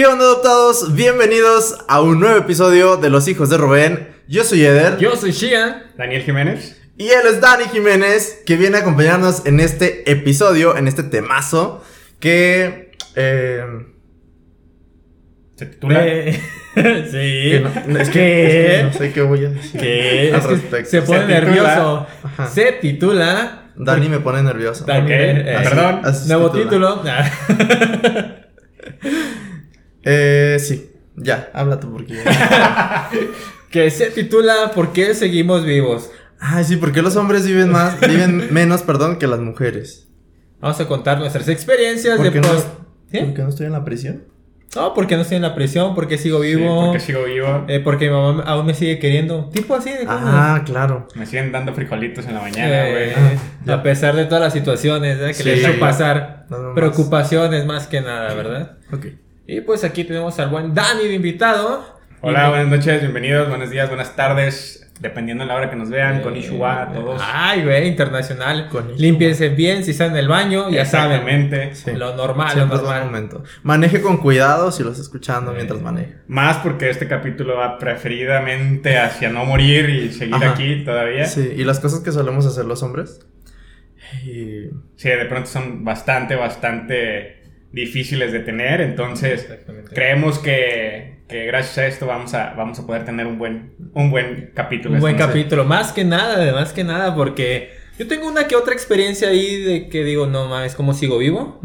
¿Qué onda adoptados? Bienvenidos a un nuevo episodio de Los Hijos de Rubén. Yo soy Eder. Yo soy Shian. Daniel Jiménez. Y él es Dani Jiménez, que viene a acompañarnos en este episodio, en este temazo, que... Eh, ¿Se titula? sí. que no- es, que, ¿Qué? es que no sé qué voy a decir ¿Qué? al respecto. se pone Se nervioso. Ajá. Se titula. Dani me pone nervioso. Dani, eh, perdón. Así Nuevo titula. título. Eh, sí, ya, habla tú porque que se titula ¿Por qué seguimos vivos? Ay, sí, porque los hombres viven más, viven menos, perdón, que las mujeres. Vamos a contar nuestras experiencias ¿Por de qué no, post. ¿Sí? ¿Por qué no estoy en la prisión? No, porque no estoy en la prisión, porque sigo Sí, vivo. porque sigo vivo. eh, porque mi mamá aún me sigue queriendo. Tipo así de cosas. Ah, claro. Me siguen dando frijolitos en la mañana, Eh, güey. Ah, ya. a pesar de todas las situaciones ¿eh? que Sí. le he hecho pasar, preocupaciones más que nada, ¿verdad? Ok. Y pues aquí tenemos al buen Dani de invitado. Hola, buenas noches, bienvenidos, buenos días, buenas tardes. Dependiendo de la hora que nos vean, Eh, con Ishua, a todos. Ay, güey, internacional. Límpiense bien si están en el baño, ya saben. Exactamente. Sí. Lo normal, lo Siempre normal. momento. Maneje con cuidado si lo está escuchando mientras maneja. Más porque este capítulo va preferidamente hacia no morir y seguir Ajá. aquí todavía. Sí. Sí, y las cosas que solemos hacer los hombres. Y... de pronto son bastante, bastante difíciles de tener. Entonces, creemos que, que gracias a esto vamos a, vamos a poder tener un buen, un buen capítulo. Un buen Entonces, capítulo, más que nada, más que nada, porque yo tengo una que otra experiencia ahí de que digo, no mames, ¿cómo sigo vivo?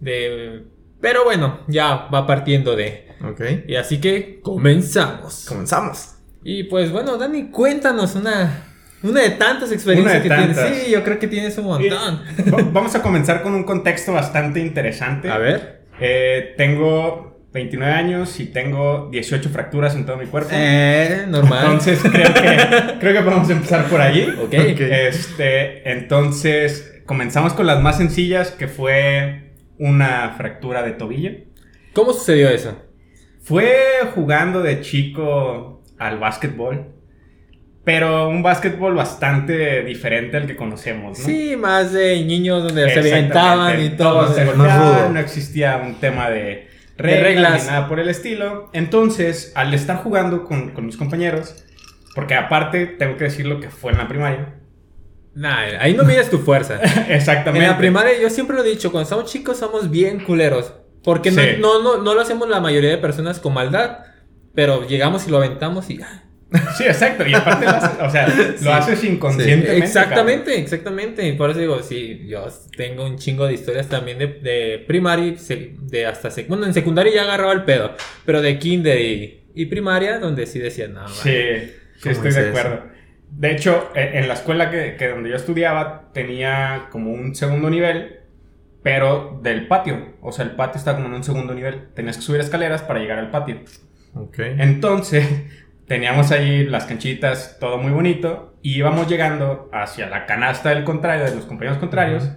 De... Pero bueno, ya va partiendo de... Ok. Y así que comenzamos. Comenzamos. Y pues bueno, Dani, cuéntanos una, una de tantas experiencias de que tienes. tantas. Sí, yo creo que tienes un montón. Va- Vamos a comenzar con un contexto bastante interesante. A ver. Eh, tengo 29 años y tengo 18 fracturas en todo mi cuerpo. Eh, normal. Entonces creo que, creo que podemos empezar por allí. ok. Ok. Este, entonces comenzamos con las más sencillas, que fue una fractura de tobillo. ¿Cómo sucedió eso? Fue jugando de chico al básquetbol, pero un básquetbol bastante diferente al que conocemos, ¿no? Sí, más de niños donde se aventaban y todo. Se golpeaban, no existía un tema de reglas, reglas. ni nada por el estilo. Entonces, al estar jugando con, con mis compañeros, porque aparte tengo que decir lo que fue en la primaria. Nah, ahí no mides tu fuerza. Exactamente. En la primaria, yo siempre lo he dicho, cuando estamos chicos somos bien culeros. Porque no- Sí. no, no, no lo hacemos la mayoría de personas con maldad. Pero llegamos y lo aventamos y... Sí, exacto. Y aparte, lo haces, o sea, lo haces inconscientemente. Exactamente, exactamente. Y por eso digo, sí, yo tengo un chingo de historias también de, de primaria de hasta sec- bueno, en secundaria ya agarraba el pedo, pero de kinder y, y primaria donde sí decían, no, cabrón. man". Sí, sí, ¿Cómo estoy es de eso? acuerdo. De hecho, e- en la escuela que, que donde yo estudiaba tenía como un segundo nivel, pero del patio. O sea, el patio estaba como en un segundo nivel. Tenías que subir escaleras para llegar al patio. Ok. Entonces, teníamos ahí las canchitas, todo muy bonito, y íbamos llegando hacia la canasta del contrario, de los compañeros contrarios,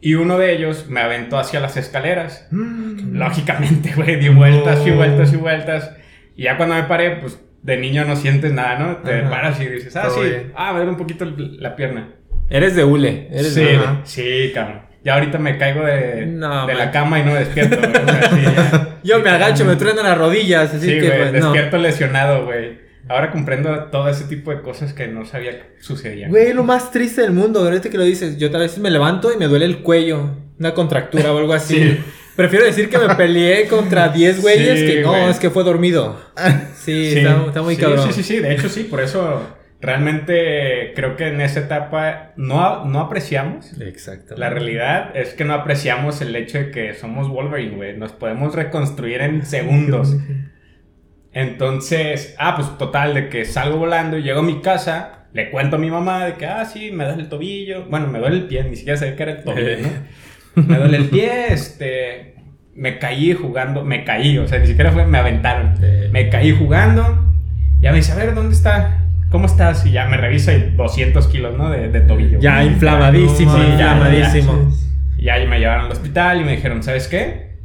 y uno de ellos me aventó hacia las escaleras. Mm. Lógicamente, güey, di vueltas y vueltas y vueltas. Y ya cuando me paré, pues de niño no sientes nada, ¿no? Te Ajá. paras y dices, ah, Todo sí, bien. ah, me duele un poquito la pierna. Eres de hule, eres Sí, de Ajá. sí, cabrón. Ya ahorita me caigo de, No, de la cama y no despierto, güey. O sea, sí, ya. Yo me agacho, me truenan las rodillas, así Sí, que güey, pues no. despierto lesionado, güey. Ahora comprendo todo ese tipo de cosas que no sabía que sucedían. Güey, lo más triste del mundo, ahorita que lo dices, yo tal vez me levanto y me duele el cuello, una contractura o algo así. Sí. Prefiero decir que me peleé contra 10 güeyes Sí, que no, güey. es que fue dormido. Sí, está, está muy cabrón. Sí, sí, sí, de hecho sí, por eso realmente creo que en esa etapa no, no apreciamos. Exacto. La realidad es que no apreciamos el hecho de que somos Wolverine, güey. Nos podemos reconstruir en segundos. Entonces, ah, pues total, de que salgo volando y llego a mi casa, le cuento a mi mamá de que, ah, sí, me duele el tobillo. Bueno, me duele el pie, ni siquiera sabía que era el tobillo, ¿no? Me duele el pie, este. Me caí jugando, me caí, o sea, ni siquiera fue, me aventaron. Sí. Me caí jugando. Ya me dice, a ver, ¿dónde está? ¿Cómo estás? Y ya me revisa y 200 kilos, ¿no? De, de tobillo. Ya inflamadísimo, Sí, ya, inflamadísimo. Y ya me llevaron al hospital y me dijeron, ¿sabes qué?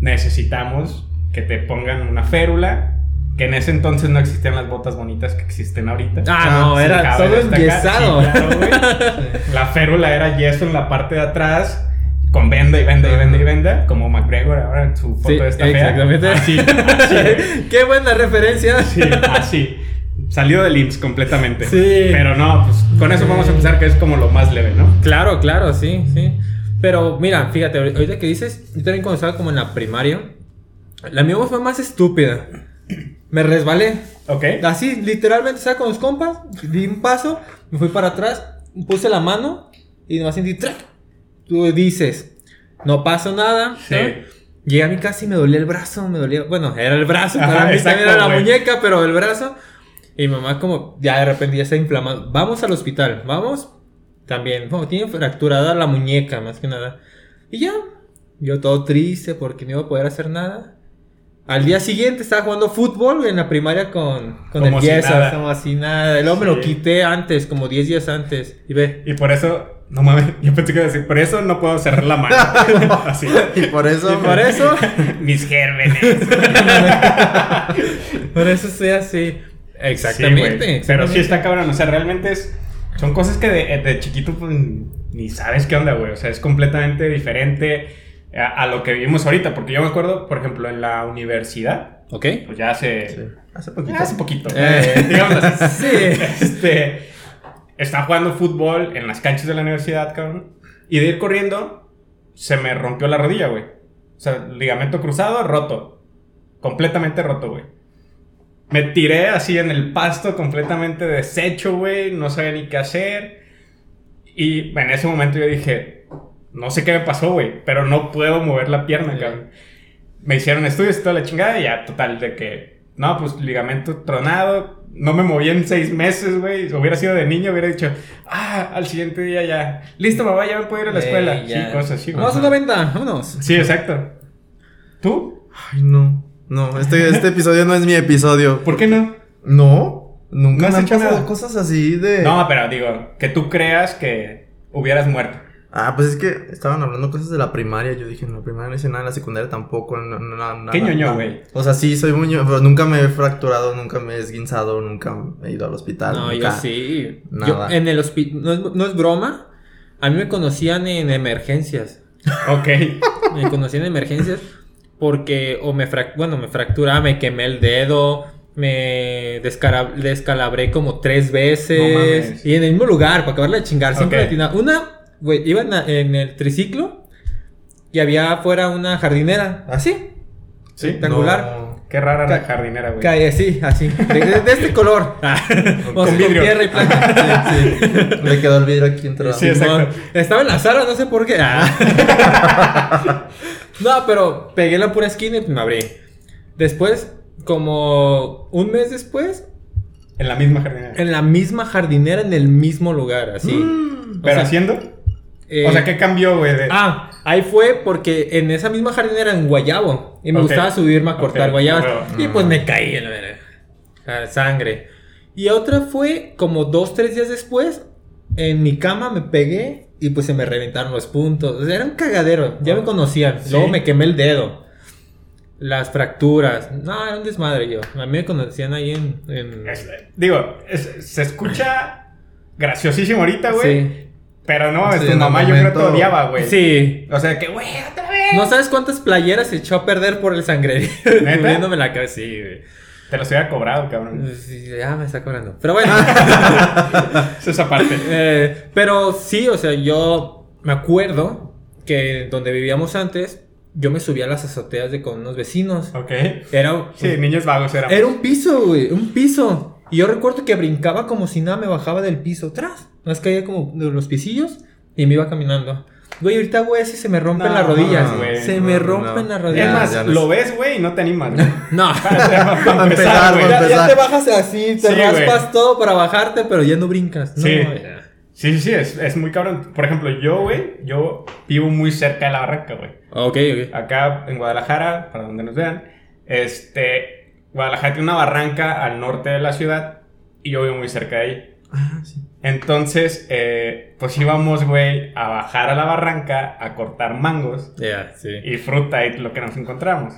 Necesitamos que te pongan una férula. Que en ese entonces no existían las botas bonitas que existen ahorita. Ah, no, era todo enyesado. sí, claro. La férula era yeso en la parte de atrás. con venda y venda y venda y venda, como McGregor ahora en su foto Sí, esta fea. exactamente. Así, así, güey. Qué buena referencia. Sí, así. Salió del IMSS completamente. Sí. Pero no, pues con eso vamos a empezar que es como lo más leve, ¿no? Claro, claro, sí, sí. Pero mira, fíjate, ahorita que dices, yo también cuando estaba como en la primaria, la mía fue más estúpida. Me resbalé. Ok. Así, literalmente, estaba con los compas, di un paso, me fui para atrás, puse la mano y nomás sentí ¡trac! Tú dices, no pasó nada. Sí. ¿no? Llegué a mi casa y me dolía el brazo, me dolía, bueno, era el brazo, Ajá, para mí exacto, también era la güey. muñeca, pero el brazo. Y mi mamá como, ya de repente ya está inflamado. Vamos al hospital, vamos. También, como tiene fracturada la muñeca, más que nada. Y ya, yo todo triste porque no iba a poder hacer nada. Al día siguiente estaba jugando fútbol en la primaria con, con Como el si yeso, nada. como así nada. El hombre lo Sí. quité antes, como 10 días antes. Y ve, Y por eso, no mames, yo pensé que iba a decir, por eso no puedo cerrar la mano. Así. Y por eso. y por eso, Mis gérmenes. por eso estoy así. Sí, Exactamente. güey. Pero sí está cabrón. O sea, realmente es. Son cosas que de, de chiquito, pues ni sabes qué onda, güey. O sea, es completamente diferente a, a lo que vivimos ahorita. Porque yo me acuerdo, por ejemplo, en la universidad, Ok. pues ya hace. Sí. Hace poquito. Hace poquito. Eh. eh, digamos así. Sí. Este. Estaba jugando fútbol en las canchas de la universidad, cabrón. Y de ir corriendo, se me rompió la rodilla, güey. O sea, ligamento cruzado, roto. Completamente roto, güey. Me tiré así en el pasto, completamente deshecho, güey. No sabía ni qué hacer. Y en ese momento yo dije, no sé qué me pasó, güey, pero no puedo mover la pierna, Sí. cabrón. Me hicieron estudios y toda la chingada y ya, total, de que, no, pues ligamento tronado. No me moví en seis meses, güey. Si hubiera sido de niño, hubiera dicho, ah, al siguiente día ya. Listo, mamá, ya me puedo ir a la escuela. Ya. Sí, cosas así. Vamos a una venta, vámonos. Sí, exacto. ¿Tú? Ay, no. No, este, este episodio no es mi episodio. ¿Por qué no? No. Nunca ¿No has me han hecho pasado nada? cosas así de. No, pero digo, que tú creas que hubieras muerto. Ah, pues es que estaban hablando cosas de la primaria. Yo dije, en la primaria no hice nada, en la secundaria tampoco. No, no, nada, ¿Qué ñoño, güey? O sea, sí, soy muy ñoño, pero nunca me he fracturado, nunca me he esguinzado, nunca he ido al hospital. No, yo sí. Nada. Yo en el hospital, no es, no es broma, a mí me conocían en emergencias. Ok. Me conocían en emergencias porque o me frac bueno, me fracturaba, me quemé el dedo, me descalabré como tres No veces mames. y en el mismo lugar para acabarla de chingar, siempre Ok. le atinaba. Una, güey, iba en, la- en el triciclo y había afuera una jardinera, así, Sí. rectangular. No. Qué rara la Ca- jardinera, güey. Cae así, así, de, de- de este color. Ah, o sea, con vidrio. tierra y plata. Sí, sí. Le quedó el vidrio aquí entrado. Sí, exacto. Estaba en la sala, no sé por qué. Ah. no, pero pegué la pura esquina y me abrí. Después, como un mes después, En la misma jardinera. en la misma jardinera, en el mismo lugar, así. Mm. ¿Pero sea, haciendo? eh, o sea, ¿qué cambió, güey? de- Ah, ahí fue porque en esa misma jardinera en Guayabo. Y me gustaba subirme a cortar Ok, guayabas. ah, Y pues me caí en la verga. Sangre. Y otra fue como dos, tres días después. En mi cama me pegué y pues se me reventaron los puntos. O sea, era un cagadero. Ya me conocían. Sí. Luego me quemé el dedo. Las fracturas. No, era un desmadre yo. A mí me conocían ahí en. en- Es- digo, es- se escucha graciosísimo ahorita, güey. Sí. Pero no, es Sí, tu mamá yo creo que momento- odiaba, güey. Sí. O sea, que, güey, otra vez. No sabes cuántas playeras se echó a perder por el sangrerío. ¿Neta? Cubriéndome la cabeza. Sí, güey. Te los hubiera cobrado, cabrón. Ya me está cobrando. Pero bueno. Es esa parte. Eh, pero sí, o sea, yo me acuerdo que donde vivíamos antes, yo me subía a las azoteas de con unos vecinos. Ok. Era, Sí, niños vagos eran. era un piso, güey, un piso. Y yo recuerdo que brincaba como si nada me bajaba del piso atrás. Más caía como de los pisillos y me iba caminando. Güey, ahorita, güey, así se me rompen No, las rodillas. no, güey, se no, me no. rompen las Es rodillas. más, ya no lo es- ves, güey, y no te animas. güey. No. Para Para empezar, güey. Ya, te bajas así, te Sí, raspas güey. todo para bajarte, pero ya no brincas. No, Sí. ya. Sí, sí, sí, es, es muy cabrón. Por ejemplo, yo, güey, yo vivo muy cerca de la barranca, güey. Ok, ok. Acá en Guadalajara, para donde nos vean, este, Guadalajara tiene una barranca al norte de la ciudad y yo vivo muy cerca de ahí. Ah, sí. Entonces, eh, pues íbamos, güey, a bajar a la barranca a cortar mangos sí. y fruta y lo que nos encontramos.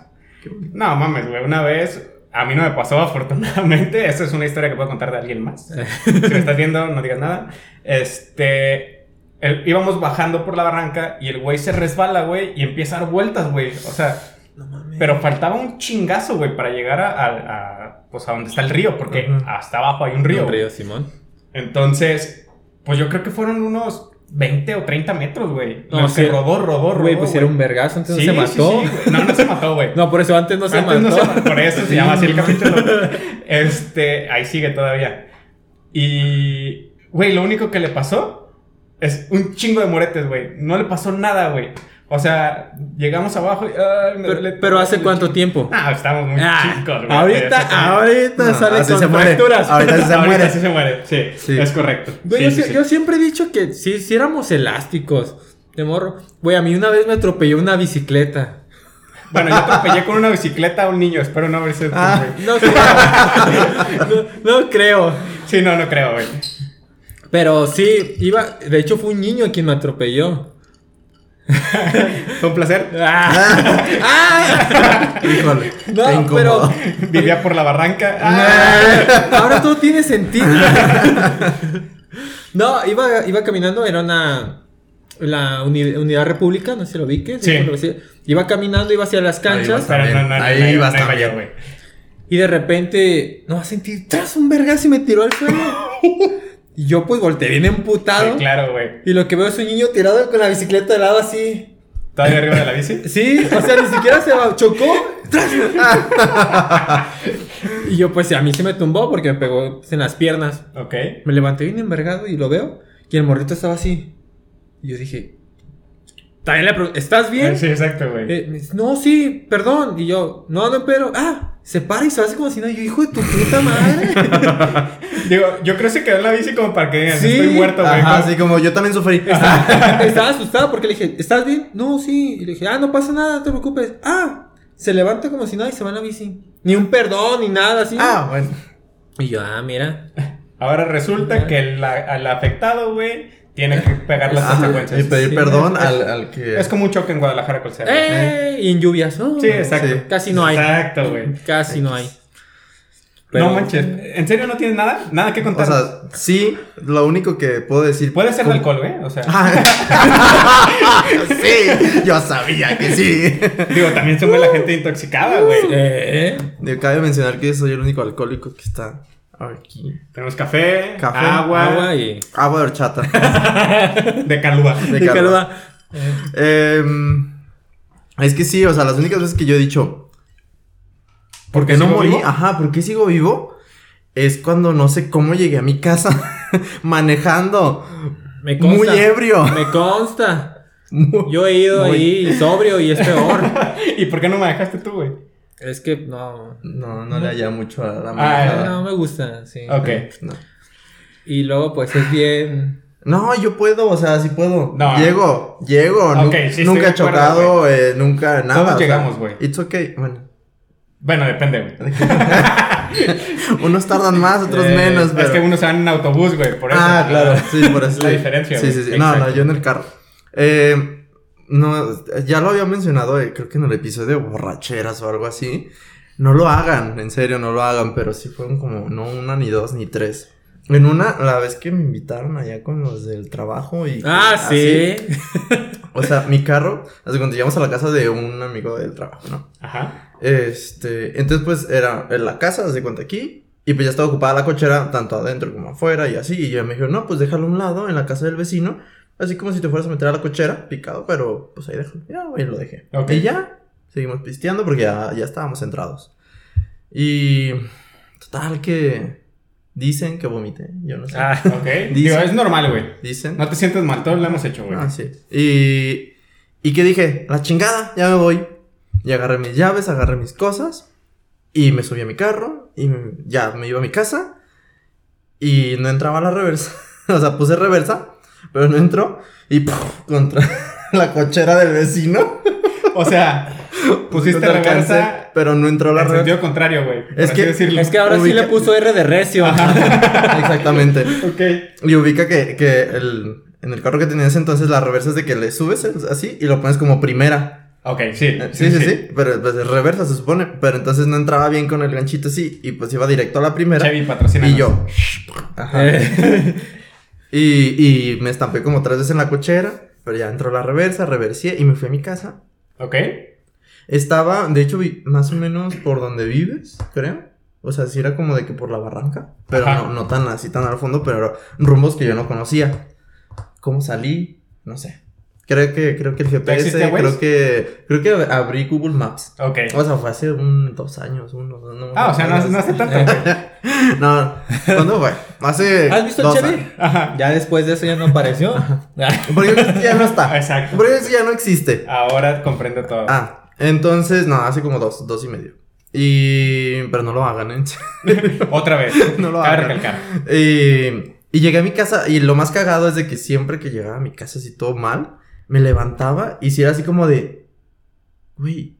No mames, güey, una vez, a mí no me pasó afortunadamente, esa es una historia que puedo contar de alguien más. si me estás viendo, no digas nada. Este, el- íbamos bajando por la barranca y el güey se resbala, güey, y empieza a dar vueltas, güey. O sea, No mames. pero faltaba un chingazo, güey, para llegar a, a- a, pues a donde está el río, porque hasta abajo hay un río. Un río, Simón. Entonces, pues yo creo que fueron unos 20 o 30 metros, güey. No, sí. se rodó, rodó, rodó. Güey, pues era un vergazo, antes Sí, no se mató. sí, no, no se mató, güey. No, por eso antes no se Antes mató. no se mató, por eso se llama así el capítulo. Este, ahí sigue todavía. Y, güey, lo único que le pasó es un chingo de moretes, güey. No le pasó nada, güey. O sea, llegamos abajo y... ay, me Pero, duele pero todo ¿hace cuánto tiempo? Ah, estamos muy Ah, chicos, güey. ahorita, ahorita No, sale así con se muere. Ahorita sí se Ahorita muere. sí se muere, sí, Sí. es correcto. Güey, Sí, yo, sí, si- sí. yo siempre he dicho que sí, sí éramos elásticos. De morro. Güey, a mí una vez me atropelló una bicicleta. Bueno, yo atropellé con una bicicleta a un niño, espero no haber sido tú, Ah. No creo. no, no creo. Sí, no, no creo, güey. Pero sí, iba. De hecho, fue un niño quien me atropelló. Fue un placer. ¡Ah! ¡Ah! Híjole. No, incómodo. Vivía por la barranca. Ah. Ahora todo tiene sentido. no, iba, iba caminando, era una. La uni- Unidad República, no sé si lo vi, que Sí. Iba caminando, iba hacia las canchas. Pero Ahí iba yo, güey. Y de repente, no, sentí tras un vergazo y me tiró al suelo. Y yo pues volteé bien emputado. Sí, claro, güey. Y lo que veo es un niño tirado con la bicicleta de lado así. ¿Todavía arriba de la bici? Sí, o sea, ni siquiera se va- chocó. y yo pues a mí se me tumbó porque me pegó en las piernas. Ok. Me levanté bien envergado y lo veo. Y el morrito estaba así. Y yo dije, también le pregunté, ¿estás bien? Sí, exacto, güey. Eh, no, sí, perdón. Y yo, no, no, pero, ah, se para y se hace como si no. Y yo, hijo de tu puta madre. Digo, yo creo que se quedó en la bici como para que digan, Sí. estoy muerto, güey. Ajá, Como- así como yo también sufrí. Estaba asustado porque le dije, ¿estás bien? No, sí. Y le dije, ah, no pasa nada, no te preocupes. Ah, se levanta como si nada y se va en la bici. Ni un perdón, ni nada así. Ah, bueno. Y yo, ah, mira. Ahora resulta que el, al afectado, güey, tiene que pegar las Ajá, consecuencias. y pedir Sí, perdón es- al, al que. Es como un choque en Guadalajara con Cerro. ¡Eh! Y en lluvias, ¿no? Sí, exacto. Sí. Casi no hay. Exacto, güey. Casi no hay. No manches. ¿En serio no tienes nada? ¿Nada que O contar? sea, sí, lo único que puedo decir. Puede ser de alcohol, güey. O sea, sí, yo sabía que sí. digo, también se ve la gente intoxicada, güey. Eh, Digo, Cabe mencionar que soy el único alcohólico que está aquí. Tenemos café, Café, agua, agua y. Agua de horchata. de calúa. De. Em, es que sí, o sea, las únicas veces que yo he dicho. ¿Por qué qué no morí? vivo? Ajá, ¿por qué sigo vivo? Es cuando no sé cómo llegué a mi casa manejando. Me consta. Muy ebrio. Me consta. Muy- Yo he ido Muy- ahí sobrio y es peor. ¿Y por qué no me dejaste tú, güey? Es que no. No, no le halla mucho a la Ah, manejada. No me gusta, sí. Ok. No. Y luego, pues es bien. No, yo puedo, o sea, sí puedo. No. Llego, llego. nu- Ok, sí, nunca he acuerdo, chocado, eh, nunca nada. Todos o sea, llegamos, güey. It's okay. Bueno, Bueno, depende, güey. unos tardan más, otros Eh, menos, pero. Es que unos se van en autobús, güey. Por eso. Ah, claro, sí, por eso. Es la sí. diferencia, Sí, güey. sí, sí. No, no, yo en el carro. Eh, no, ya lo había mencionado, eh, creo que en el episodio de borracheras o algo así. No lo hagan, en serio, no lo hagan, pero sí fueron como, no una, ni dos, ni tres. En una, la vez que me invitaron allá con los del trabajo y... Ah, sí. O sea, mi carro, hace cuando llegamos a la casa de un amigo del trabajo, ¿no? Ajá. Este, entonces pues era en la casa, de cuenta aquí, y pues ya estaba ocupada la cochera, tanto adentro como afuera y así, y yo me dijeron, no, pues déjalo a un lado en la casa del vecino, así como si te fueras a meter a la cochera, picado, pero pues ahí déjalo, ya, güey, lo dejé. Y ya, seguimos pisteando porque ya, ya estábamos centrados. Y total que dicen que vomité, yo no sé. Ah, Ok. Digo, es normal, güey. Dicen. No te sientes mal, todos lo hemos hecho, güey. Ah, sí. Y, y que dije, la chingada, ya me voy. Y agarré mis llaves, agarré mis cosas. Y me subí a mi carro. Y ya me iba a mi casa. Y no entraba la reversa. o sea, puse reversa. Pero no entró. Y ¡puf! contra la cochera del vecino. O sea, pusiste No te alcancé, reversa pero no entró la en reversa. sentido contrario, güey. Es que- decirlo. es que ahora sí Ubica- le puso R de recio. Exactamente. Ok. Y ubica que, que el, en el carro que tenías entonces la reversa es de que le subes así y lo pones como primera. Ok, sí. Eh, Sí, sí, sí, pero pues es reversa se supone, pero entonces no entraba bien con el ganchito así y pues iba directo a la primera Chevy patrocina. y yo. Ajá. Eh, Y, y me estampé como tres veces en la cochera, pero ya entró la reversa, reversié y me fui a mi casa. ¿Ok? Estaba, de hecho, vi- más o menos por donde vives, creo. O sea, sí era como de que por la barranca, pero no, no tan así, tan al fondo, pero rumbos que yo no conocía. ¿Cómo salí? No sé. Creo que, creo que el GPS, creo que, creo que abrí Google Maps. Ok. O sea, fue hace un, dos años, uno, no, Ah, o sea, no, no hace tanto. No, ¿cuándo fue? Hace ¿Has visto el Chevy? años. Ajá. Ya después de eso ya no apareció. Porque ya no está. Exacto. Porque eso ya no existe. Ahora comprendo todo. Ah, entonces, no, hace como dos, dos y medio. Y... Pero no lo hagan, ¿eh? Otra vez. No lo Cabe hagan. recalcar. Y, y llegué a mi casa y lo más cagado es de que siempre que llegaba a mi casa así todo mal, me levantaba y si era así como de... Güey,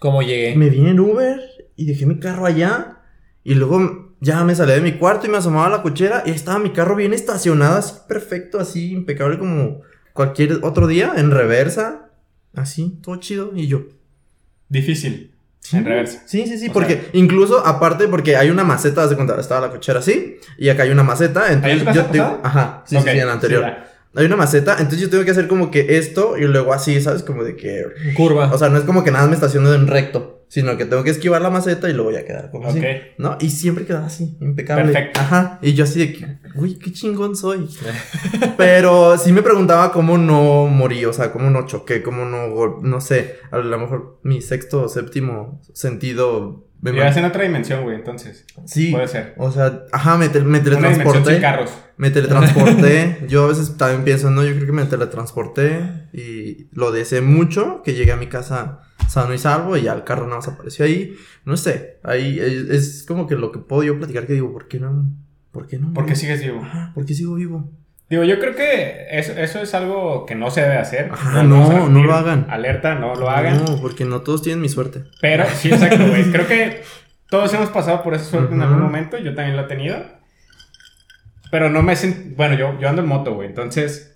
¿Cómo llegué? me vine en Uber y dejé mi carro allá y luego ya me salí de mi cuarto y me asomaba a la cochera y estaba mi carro bien estacionado, así perfecto, así impecable como cualquier otro día, en reversa, así, todo chido y yo... Difícil. En reversa. Sí, sí, sí, O porque incluso aparte porque hay una maceta, de cuenta, estaba la cochera así y acá hay una maceta, ¿Ahí en entonces yo pasada? ajá, sí, sí, en la anterior. Hay una maceta, entonces yo tengo que hacer como que esto y luego así, ¿sabes? Como de que Curva. o sea, no es como que nada me estaciono en recto, sino que tengo que esquivar la maceta y luego ya quedar como así. Ok. ¿No? Y siempre quedaba así, impecable. Perfecto. Ajá. Y yo así de que, uy, qué chingón soy. Pero sí me preguntaba cómo no morí, o sea, cómo no choqué, cómo no, no sé, a lo mejor mi sexto o séptimo sentido. me Vivías en otra dimensión, güey, entonces. Sí. Puede ser. O sea, ajá, me, te- me sin teletransporté. carros. Me teletransporté. Yo a veces también pienso, no, yo creo que me teletransporté y lo deseé mucho, que llegué a mi casa sano y salvo y ya el carro nada más apareció ahí. No sé, ahí es, es como que lo que puedo yo platicar que digo, ¿por qué no? ¿Por qué no? ¿Por qué sigues vivo? ¿por qué sigo vivo? Digo, yo creo que eso, eso es algo que no se debe hacer. Ajá, no, no repetir. lo hagan. Alerta, no lo hagan. No, porque no todos tienen mi suerte. Pero sí, exacto, güey. Creo que todos hemos pasado por esa suerte en algún momento. Yo también lo he tenido. Pero no me. Bueno, yo, yo ando en moto, güey. Entonces,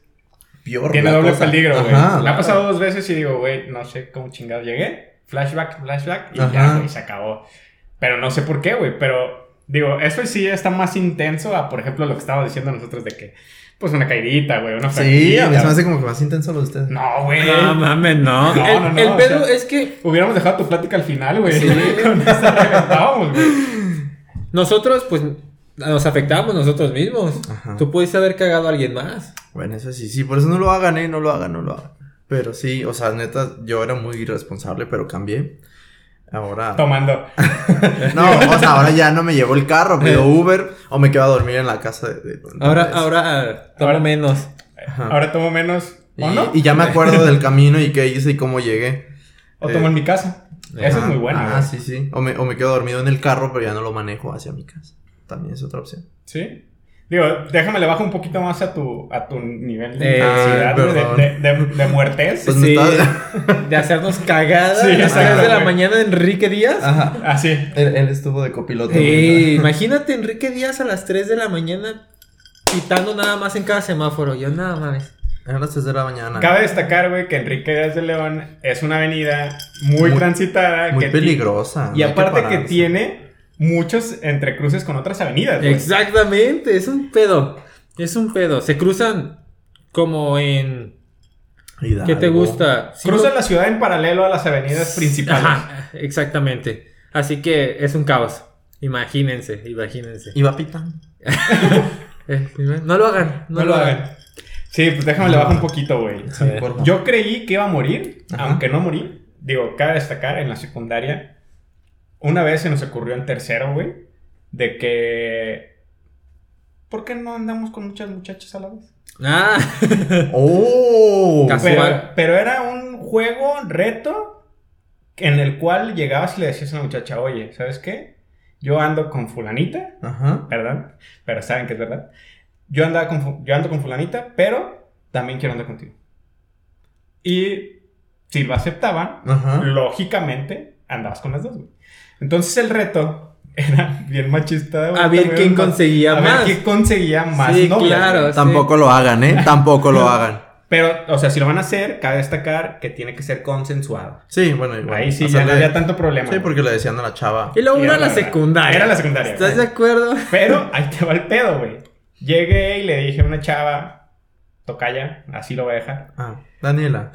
Peor. tiene doble cosa. peligro, güey. Me ha pasado dos veces y digo, güey, no sé cómo chingado llegué. Flashback, flashback. Y Ajá. ya, güey, se acabó. Pero no sé por qué, güey. Pero, digo, eso sí está más intenso a, por ejemplo, lo que estábamos diciendo nosotros de que, pues, una caidita, güey. Una Sí, a mí se me hace como que más intenso lo de ustedes. No, güey. No mames, no. No, el, no, no, el o pedo sea- es que Hubiéramos dejado tu plática al final, güey. Sí. Con esa reventábamos, güey. nosotros, pues, nos afectamos nosotros mismos. Ajá. Tú pudiste haber cagado a alguien más. Bueno, eso sí, sí, por eso no lo hagan, eh, no lo hagan, no lo hagan. Pero sí, o sea, neta, yo era muy irresponsable, pero cambié. Ahora. Tomando. No, o sea, ahora ya no me llevo el carro, pido Uber o me quedo a dormir en la casa de. de- Ahora, ahora, tomo Ahora- menos. Ajá. Ahora tomo menos. ¿O Y, no? y ya me acuerdo del camino y qué hice y cómo llegué. O tomo eh, en mi casa. Eso es muy bueno. Ah, sí, sí. O me, o me quedo dormido en el carro, pero ya no lo manejo hacia mi casa. También es otra opción. ¿Sí? Digo, déjame le bajo un poquito más a tu, a tu nivel de Eh, intensidad, güey, perdón. de, de, de, de muertes. Pues me Sí, estaba- de hacernos cagadas Sí, a las exacto, 3 de la güey. mañana Enrique Díaz. Ajá. Así. Él, él estuvo de copiloto. Sí, imagínate Enrique Díaz a las 3 de la mañana pitando nada más en cada semáforo. Yo nada más. Eran las 3 de la mañana. Cabe destacar, güey, que Enrique Díaz de León es una avenida muy, Muy- transitada. Muy que peligrosa. Y no aparte que tiene muchos entrecruces con otras avenidas. güey. Exactamente, es un pedo. Es un pedo. Se cruzan como en. Hidalgo. ¿Qué te gusta? Cruza Cinco- la ciudad en paralelo a las avenidas principales. Ajá, exactamente. Así que es un caos. Imagínense, imagínense. Iba pitando. Eh, no lo hagan, no, No lo hagan. Sí, pues déjame le bajo un poquito, güey. Sí. Yo creí que iba a morir, Ajá. aunque no morí. Digo, cabe destacar, en la secundaria, una vez se nos ocurrió en tercero, güey, de que... ¿Por qué no andamos con muchas muchachas a la vez? Ah, ¡Oh! Pero, Casual. pero era un juego, reto, en el cual llegabas y le decías a una muchacha, oye, ¿sabes qué? Yo ando con fulanita, Ajá. perdón, pero saben que es verdad. Yo, andaba con, yo ando con fulanita, pero también quiero andar contigo. Y si lo aceptaban, Ajá. lógicamente andabas con las dos, güey. Entonces el reto era bien machista. A ver quién más- conseguía a más. ver quién conseguía más Sí, novias, claro. Tampoco lo hagan, ¿eh? Tampoco lo hagan. Pero, o sea, si lo van a hacer, cabe destacar que tiene que ser consensuado. Sí, bueno, igual. Ahí sí O sea, ya no le- había tanto problema. Sí, porque le decían a la chava. Y luego la la- secundaria. era la secundaria. ¿Estás de acuerdo? Pero ahí te va el pedo, güey. Llegué y le dije a una chava, tocaya, así lo voy a dejar. Ah, Daniela.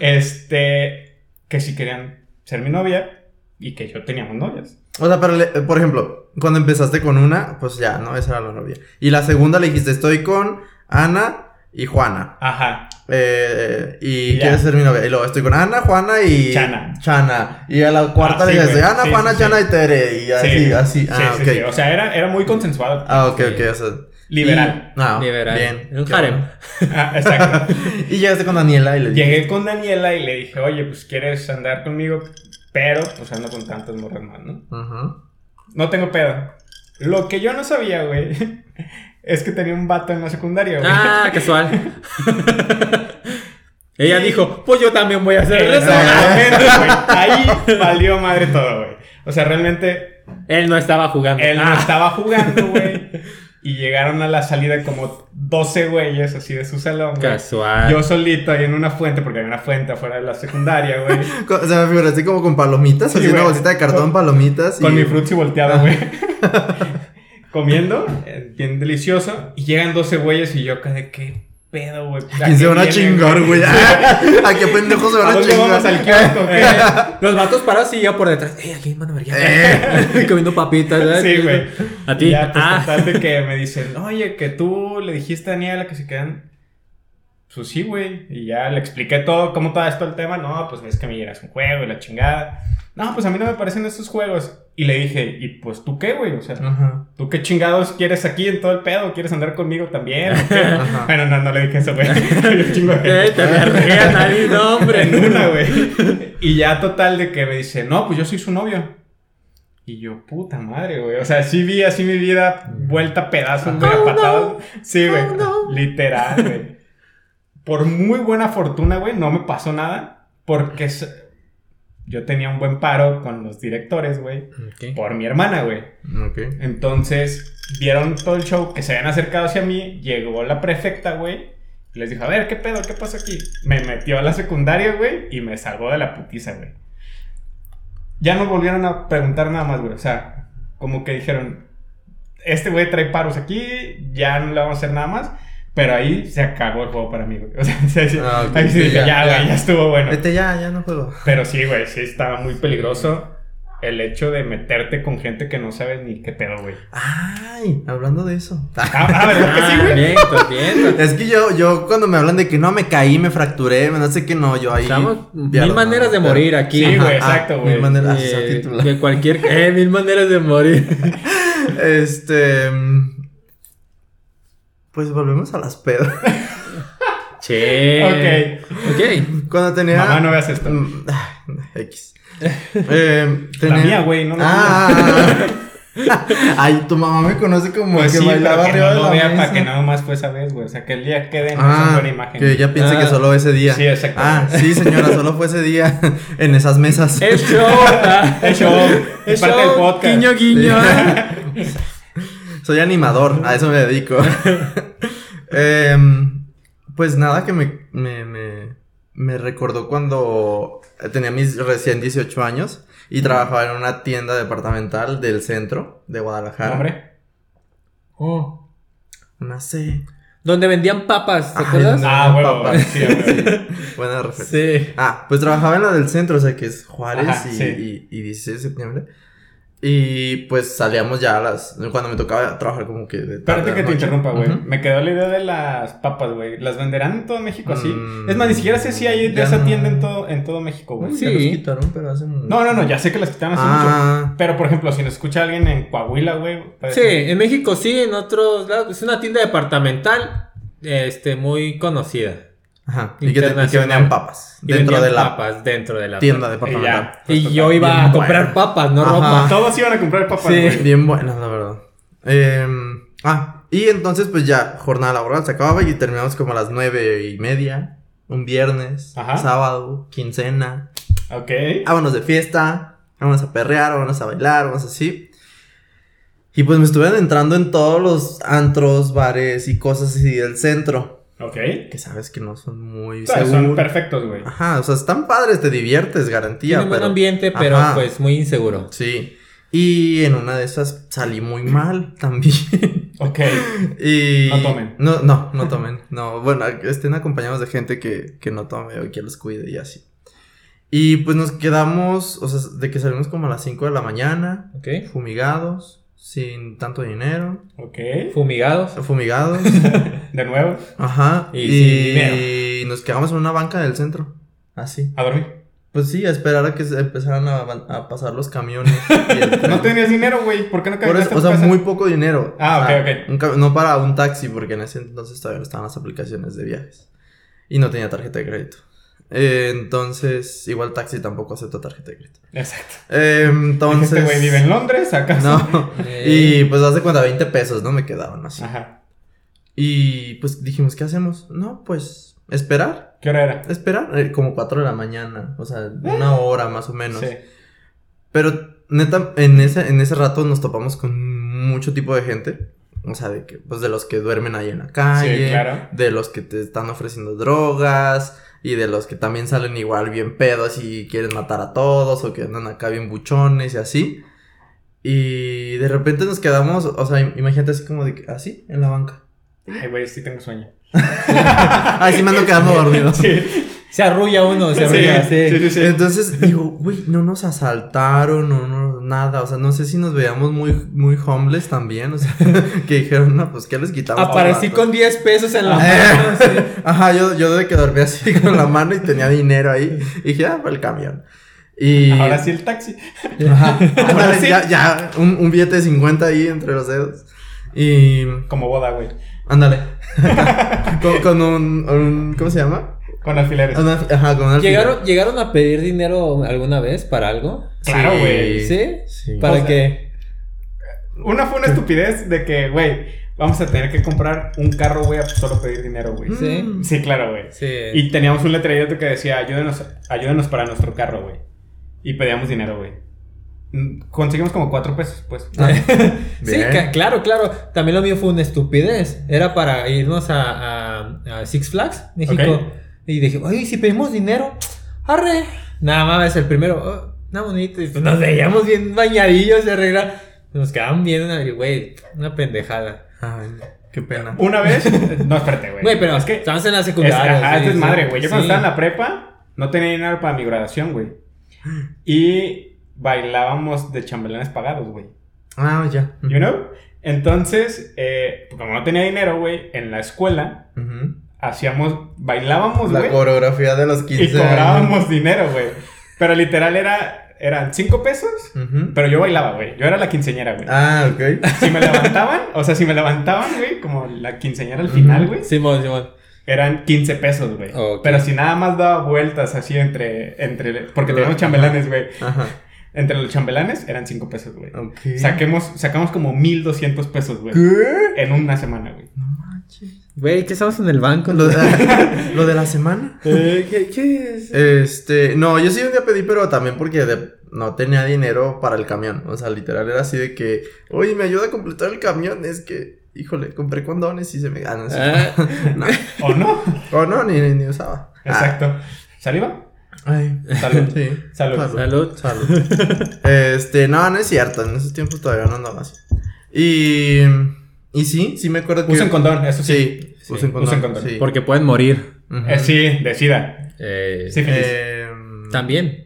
Este, que si querían ser mi novia y que yo teníamos novias. O sea, pero, le- por ejemplo, cuando empezaste con una, pues ya, ¿no? Esa era la novia. Y la segunda le dijiste, estoy con Ana y Juana. Ajá. Eh, y Ya. quieres ser mi novia. Y luego estoy con Ana, Juana y Chana. Chana. Y a la cuarta Ah, le dijiste. Ana, Sí, Juana, sí, Chana y Tere. Y así, Sí. así. Sí, Ah, sí, ok. sí. O sea, era, era muy consensuado. Ah, ok, ok. O sea, Liberal. y- ah, Liberal. Bien. Un harem. bueno. Ah, exacto. Y llegaste con Daniela y le dijiste. Llegué con Daniela y le dije, oye, pues quieres andar conmigo, pero pues ando con tantas morras más, ¿no? Ajá. No tengo pedo. Lo que yo no sabía, güey, es que tenía un vato en la secundaria, güey. Ah, casual. Ella dijo, pues yo también voy a hacer eso. Exactamente, güey. Ahí valió madre todo, güey. O sea, realmente Él no estaba jugando. él no Ah. estaba jugando, güey. Y llegaron a la salida como 12 güeyes así de su salón, güey. Casual. Yo solito ahí en una fuente, porque hay una fuente afuera de la secundaria, güey. Co- Se me figura así como con palomitas, Sí, así una bolsita de cartón, Con- palomitas. Con y... mi frutzi volteado, güey. Comiendo, eh, bien delicioso. Y llegan 12 güeyes y yo acá de qué pedo, güey. ¿A quién se van a chingar, güey? ¿A qué pendejos se ¿A van a dónde vamos al chingar? kiosco? Eh, los vatos parados y yo por detrás. ¡Ey, aquí van a ver Eh. Comiendo papitas, ¿verdad? Sí, güey. A Y ti. Ya, pues, ah. total de que me dicen, oye, que tú le dijiste a Daniela que se quedan. Pues sí, güey. Y ya le expliqué todo, cómo todo esto el tema. No, pues ves que me llegas un juego y la chingada. No, pues a mí no me parecen estos juegos. Y le dije, ¿y pues tú qué, güey? O sea, Ajá. ¿tú qué chingados quieres aquí en todo el pedo? ¿Quieres andar conmigo también? Bueno, no, no le dije eso, güey. Chingo de te verguean ahí, no, hombre. En una, güey. Y ya total de que me dice, no, pues yo soy su novio. Y yo, puta madre, güey. O sea, sí vi así mi vida vuelta a pedazos, güey, a Oh, patadas. no. Sí, güey. Oh, no. Literal, güey. Por muy buena fortuna, güey, no me pasó nada. Porque yo tenía un buen paro con los directores, güey. Por mi hermana, güey. Ok. Entonces, vieron todo el show que se habían acercado hacia mí. Llegó la prefecta, güey. Y les dijo, a ver, ¿qué pedo? ¿Qué pasa aquí? Me metió a la secundaria, güey. Y me salvó de la putiza, güey. Ya no volvieron a preguntar nada más, güey. O sea, como que dijeron, este güey trae paros aquí. Ya no le vamos a hacer nada más. Pero ahí se acabó el juego para mí, güey. O sea, Ah, ahí sí sí, dije, ya, güey, ya estuvo bueno. Vete ya, ya no juego. Pero sí, güey, sí estaba muy peligroso el hecho de meterte con gente que no sabes ni qué pedo, güey. Ay, hablando de eso. Ah, ah, ¿verdad que sí, Ah, güey? bien, pues bien. Es que yo, yo cuando me hablan de que no me caí, me fracturé, no sé qué no, yo ahí. Estamos mil maneras de pero- morir aquí. Sí, güey, exacto, ah, güey. Mil maneras, Eh, de cualquier. Eh, mil maneras de morir. Este. Pues volvemos a las pedas. Che. Ok. Ok. Cuando tenía. Mamá, no veas esto. Mm, ah, X. Eh, La mía, güey, no la ah, Ay, tu mamá me conoce como Pues el que sí, bailaba que arriba no de la vea, mesa. para que nada más fue esa vez, güey. O sea, que el día quede en esa Ah, buena imagen. que ella piense Ah. que solo ese día. Sí, exacto. Ah, sí, señora, solo fue ese día en esas mesas. Es show. Es show, es Es parte show. del podcast. Guiño, guiño. Soy animador, a eso me dedico. Em, pues nada, que me, me, me, me recordó cuando tenía mis recién 18 años y trabajaba en una tienda departamental del centro de Guadalajara. Hombre. Oh. Una C. Donde vendían papas, ¿te acuerdas? no. Ah, huevo. papá. Sí. Buena referencia. Sí. Ah, pues trabajaba en la del centro, o sea que es Juárez Ajá, y, sí. y, y 16 de septiembre. Y pues salíamos ya a las. Cuando me tocaba trabajar como que. De Espérate que te interrumpa, güey. Me quedó la idea de las papas, güey. ¿Las venderán en todo México así? Mm, es más, ni siquiera sé si hay de ya esa no. tienda en todo, en todo México, güey. Sí. Los quitaron, pero hace mucho. No, no, no, ya sé que las quitaron hace mucho. Ah, Pero, por ejemplo, si nos escucha alguien en Coahuila, güey. Sí, en México sí, en otros lados. Es una tienda departamental este, muy conocida. Ajá. Y que, y que vendían papas. Y dentro vendían de la papas dentro de la tienda Y departamental. ya. Y Pues, yo iba bien a comprar bueno. papas, no Ajá. ropa. Todos iban a comprar papas, Sí. güey. Bien buenas, la verdad. Em, ah, y entonces, pues ya, jornada laboral se acababa y terminamos como a las nueve y media. Un viernes, Ajá. sábado, quincena. Ok. Vámonos de fiesta, vámonos a perrear, vámonos a bailar, vámonos así. Y pues me estuve entrando en todos los antros, bares y cosas así del centro. Ok. Que sabes que no son muy O sea, son seguros. perfectos, güey. Ajá, o sea, están padres, te diviertes, garantía. Tiene buen pero- ambiente, pero Ajá. pues muy inseguro. Sí. Y en una de esas salí muy mal también. Ok. Y... No tomen. No, no, no tomen. No, bueno, estén acompañados de gente que, que no tome o que los cuide y así. Y pues nos quedamos, o sea, de que salimos como a las 5 de la mañana, Ok. fumigados, sin tanto dinero, Ok. Fumigados. fumigados, De nuevo, ajá, Y y, sin dinero. nos quedamos en una banca del centro, así. a dormir. Pues sí, a esperar a que se empezaran a, a pasar los camiones. y. No tenías dinero, güey. ¿Por qué no Por caminaste eso, a o sea, casa? muy poco dinero. Ah, O sea, ok, ok. un no para un taxi, porque en ese entonces todavía no estaban las aplicaciones de viajes. Y no tenía tarjeta de crédito. Eh, entonces, igual taxi tampoco acepta tarjeta de crédito. Exacto. Eh, entonces. Este güey vive en Londres, ¿acaso? No. Y pues hace cuenta 20 pesos, ¿no? Me quedaban así. Ajá. Y pues dijimos, ¿qué hacemos? No, pues esperar. ¿Qué hora era? Esperar. Eh, como 4 de la mañana. O sea, una hora más o menos. Sí. Pero neta, en ese, en ese rato nos topamos con mucho tipo de gente. O sea, de que, pues de los que duermen ahí en la calle. Sí, claro. De los que te están ofreciendo drogas. Y de los que también salen igual bien pedos y quieren matar a todos. O que andan acá bien buchones y así. Y de repente nos quedamos, o sea, imagínate así como de que, así, en la banca. Ay, güey, sí tengo sueño. Ay, sí me ando quedando dormido. Sí. Se arrulla uno, se arrulla. sí, sí, sí. Entonces digo, güey, no nos asaltaron, no, no, nada. O sea, no sé si nos veíamos muy, muy homeless también. O sea, que dijeron, no, pues, ¿qué les quitamos? Aparecí al rato?" con 10 pesos en la Eh, mano. sí. Ajá, yo, yo de que dormí así con la mano y tenía dinero ahí. Y dije, ah, para el camión. Y. Ahora sí el taxi. Ajá, ándale, sí. ya, ya, un, un billete de 50 ahí entre los dedos. Y. Como boda, güey. Ándale. con, con un, un- ¿Cómo se llama? Con alfileres. Una- ajá, con un alfiler. ¿Llegaron, ¿Llegaron a pedir dinero alguna vez para algo? Claro, güey. ¿Sí? Sí. ¿Para O sea, qué? Una fue una estupidez de que, güey, vamos a tener que comprar un carro, güey, a solo pedir dinero, güey. Sí. Mm. Sí, claro, güey. Sí. Y teníamos un letrerito que decía, ayúdenos, ayúdenos para nuestro carro, güey. Y pedíamos dinero, güey. Mm, Conseguimos como cuatro pesos, pues. Ah, Sí, claro, claro. También lo mío fue una estupidez. Era para irnos a, a- a Six Flags, México. Ok. Y dije, oye, si pedimos dinero, arre. Nada más, el primero, oh, una bonita. Y pues nos veíamos bien bañadillos de regla. Nos quedaban bien, y, güey, una pendejada. Ay, qué pena. Una vez, no, espérate, güey. Güey, pero es que estamos en la es, secundaria. ajá, sí, es sí. madre, güey. Yo cuando Sí. estaba en la prepa, no tenía dinero para mi graduación, güey. Y bailábamos de chambelanes pagados, güey. Ah, ya. You know? Entonces, eh, como no tenía dinero, güey, en la escuela Ujú. Hacíamos, bailábamos, La güey, coreografía de los 15 y cobrábamos dinero, güey. Pero literal era, eran cinco pesos, años. Ujú. pero yo bailaba, güey. Yo era la quinceñera, güey. Ah, ok. Si me levantaban, o sea, si me levantaban, güey, como la quinceñera al final, güey, Simón, Simón. eran 15 pesos, güey. Ok. Pero si nada más daba vueltas así entre, entre, porque teníamos chambelanes, güey. Ajá. Entre los chambelanes eran 5 pesos, güey. Ok. Saquemos, sacamos como 1200 pesos, güey. ¿Qué? En una semana, güey. No manches. Güey, ¿qué estamos en el banco? Lo de, lo de la semana. Eh, ¿qué, qué es? Este, no, yo sí un día pedí, pero también porque de- no tenía dinero para el camión. O sea, literal era así de que, oye, me ayuda a completar el camión. Es que, híjole, compré condones y se me ganan. Ah. no. ¿O no? O no, ni, ni usaba. Exacto. ¿Saliva? Ay, Salud. sí. Salud. Salud. Salud. este, no, no es cierto. En esos tiempos todavía no andaba así. Y, y sí, sí me acuerdo que. Usen condón, eso sí. Sí, Sí, usen condón. usen condón. sí. Porque pueden morir. Ujú. Eh, sí, decida. Eh, Sí, feliz. Em, También.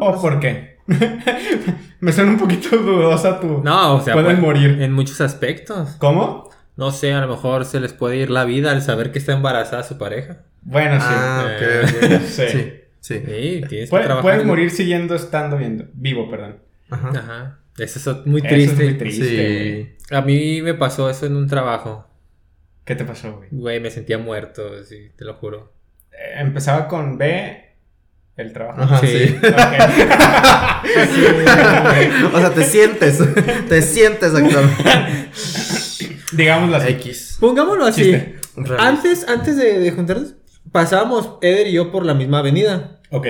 ¿O por qué? Me suena un poquito dudosa tu... No, o sea, Pueden morir. En muchos aspectos. ¿Cómo? No sé, a lo mejor se les puede ir la vida al saber que está embarazada su pareja. Bueno, sí. Ah, Eh, sí. Sí, sí. Sí, tienes que Puede- trabajar. puedes en- morir siguiendo estando viendo. Vivo, perdón. Ajá. Ajá. Eso es muy Eso triste. es muy triste. Sí. A mí me pasó eso en un trabajo. ¿Qué te pasó, güey? Güey, me sentía muerto, sí, te lo juro. Eh, empezaba con B, el trabajo. Ajá, Sí. sí. Ok. o sea, te sientes. te sientes actualmente. Digámoslo así. X. Pongámoslo así. Chiste. Antes, antes de, de juntarnos, pasábamos Eder y yo por la misma avenida. Ok.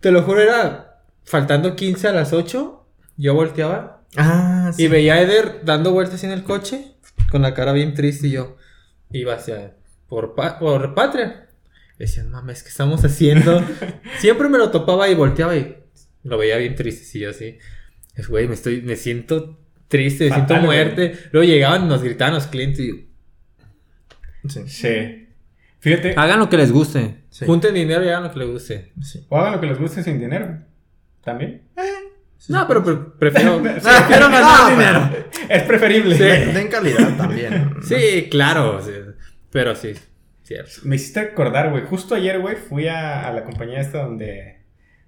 Te lo juro, era faltando 15 a las 8. Yo volteaba Ah, sí. y veía a Eder dando vueltas en el coche con la cara bien triste y yo iba hacia por, pa- por patria. Decían, mames, ¿qué estamos haciendo? Siempre me lo topaba y volteaba y lo veía bien triste y yo así. Es, güey, me estoy, me siento triste, Fatal, siento güey. muerte. Luego llegaban y nos gritaban los clientes y Sí. Sí. Fíjate, hagan lo que les guste. Sí. Junten dinero y hagan lo que les guste. sí. o hagan lo que les guste sin dinero. También. No, pero pre- prefiero, Ah, prefiero ganar no, dinero. Es preferible. Sí. Den, calidad también. Sí, claro. sí. Pero sí, cierto. Me hiciste acordar, güey. Justo ayer, güey, fui a, a la compañía esta donde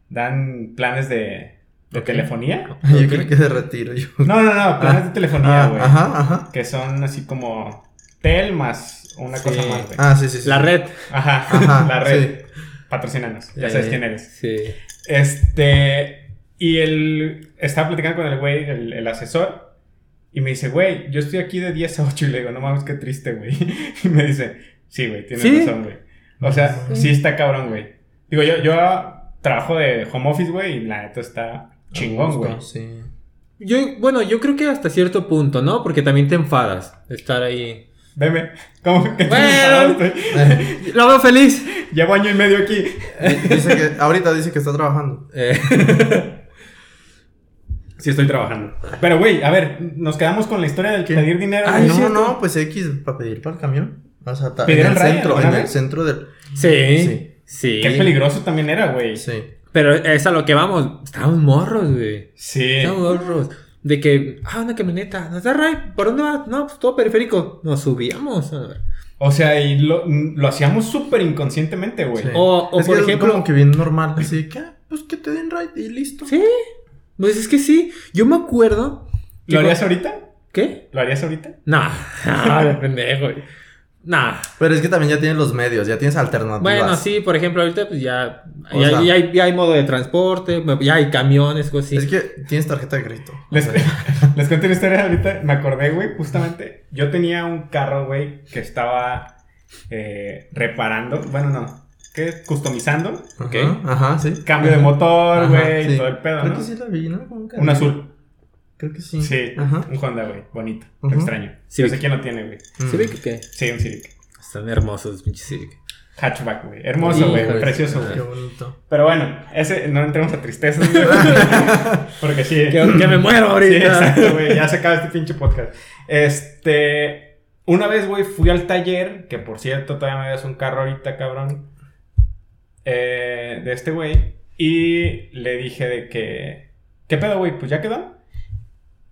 dan planes de, de telefonía. Yo creo que de retiro. Yo. No, no, no, planes de telefonía, Ah, güey. ajá, ajá. Que son así como tel más una Sí. cosa más, güey. Ah, sí, sí, sí. La red. Ajá, Ajá, la red. sí. Patrocínanos, ya sabes quién eres. Sí. Este. Y él estaba platicando con el güey, el, el asesor. Y me dice, güey, yo estoy aquí de 10 a 8. Y le digo, no mames, qué triste, güey. Y me dice, sí, güey, tienes ¿Sí? razón, güey. O sea, sí está cabrón, güey. Digo, yo, yo trabajo de home office, güey, y la neta está chingón, güey. Sí. Yo, bueno, yo creo que hasta cierto punto, ¿no? Porque también te enfadas de estar ahí. Veme, ¿cómo que Bueno. estoy? Eh, Lo veo feliz. Llevo año y medio aquí. dice que, ahorita dice que está trabajando. Eh, Sí, estoy trabajando. Pero, güey, a ver, nos quedamos con la historia del ¿Qué? pedir dinero. Ay, güey. no, cierto. no, pues X para pedir para el camión. O sea, ta- ¿Pedir en el centro, alguna en el vez? centro del. sí, Sí. sí. Qué peligroso también era, güey. Sí. Pero es a lo que vamos. Estábamos morros, güey. Sí. Estábamos morros. De que, ah, una camioneta. ¿Nos da ride? ¿Por dónde va? No, pues todo periférico. Nos subíamos. O sea, y lo, lo hacíamos súper inconscientemente, güey. sí. O- o es por que ejemplo- Es como que bien normal. Así que, ah, pues que te den ride y listo. Sí. Pues es que sí. Yo me acuerdo. que ¿Lo harías cuando- ahorita? ¿Qué? ¿Lo harías ahorita? Nah. No, de pendejo, güey. Nah. Pero es que también ya tienes los medios, ya tienes alternativas. Bueno, sí, por ejemplo, ahorita pues ya, ya, sea- ya hay, ya hay modo de transporte, ya hay camiones, cosas así. Es que tienes tarjeta de crédito. Les, les cuento una historia ahorita. Me acordé, güey, justamente. Yo tenía un carro, güey, que estaba eh, reparando. Bueno, no. ¿Qué? Customizando. Ok. Ajá, ajá, sí. Cambio de motor, güey, sí. todo el pedo, Creo ¿no? que sí la vi, ¿no? Un azul. Creo que sí. Sí, Ajá. un Honda, güey. Bonito. Lo extraño. Sí. No sé quién lo tiene, güey. Civic, ¿qué? Sí, un Civic. Están hermosos los pinches Civic. Hatchback, güey. Hermoso, güey. Precioso, Qué güey. bonito. Pero bueno, ese no entremos a tristezas, güey. Porque sí. Que, que me muero Sí, ahorita. exacto, güey. Ya se acaba este pinche podcast. Este. Una vez, güey, fui al taller. Que por cierto, todavía me ves un carro ahorita, cabrón. Eh, de este güey. Y le dije de que. ¿Qué pedo, güey? Pues ya quedó.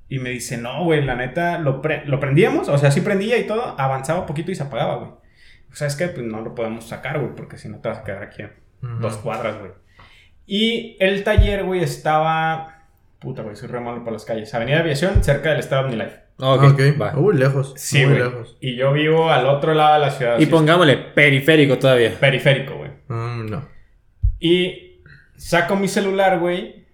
Y me dice, no, güey, la neta, lo, pre- lo prendíamos. O sea, sí prendía y todo. Avanzaba un poquito y se apagaba, güey. O sea, es que pues, no lo podemos sacar, güey. Porque si no te vas a quedar aquí. Ujú. Dos cuadras, güey. Y el taller, güey, estaba. Puta, güey, soy re malo para las calles. Avenida Aviación, cerca del Estado OmniLife. Ok, Ah, ok. va. Uy, lejos. Sí, muy güey. lejos. Y yo vivo al otro lado de la ciudad. Y así, pongámosle periférico todavía. Periférico, güey. Mm, no. Y saco mi celular, güey.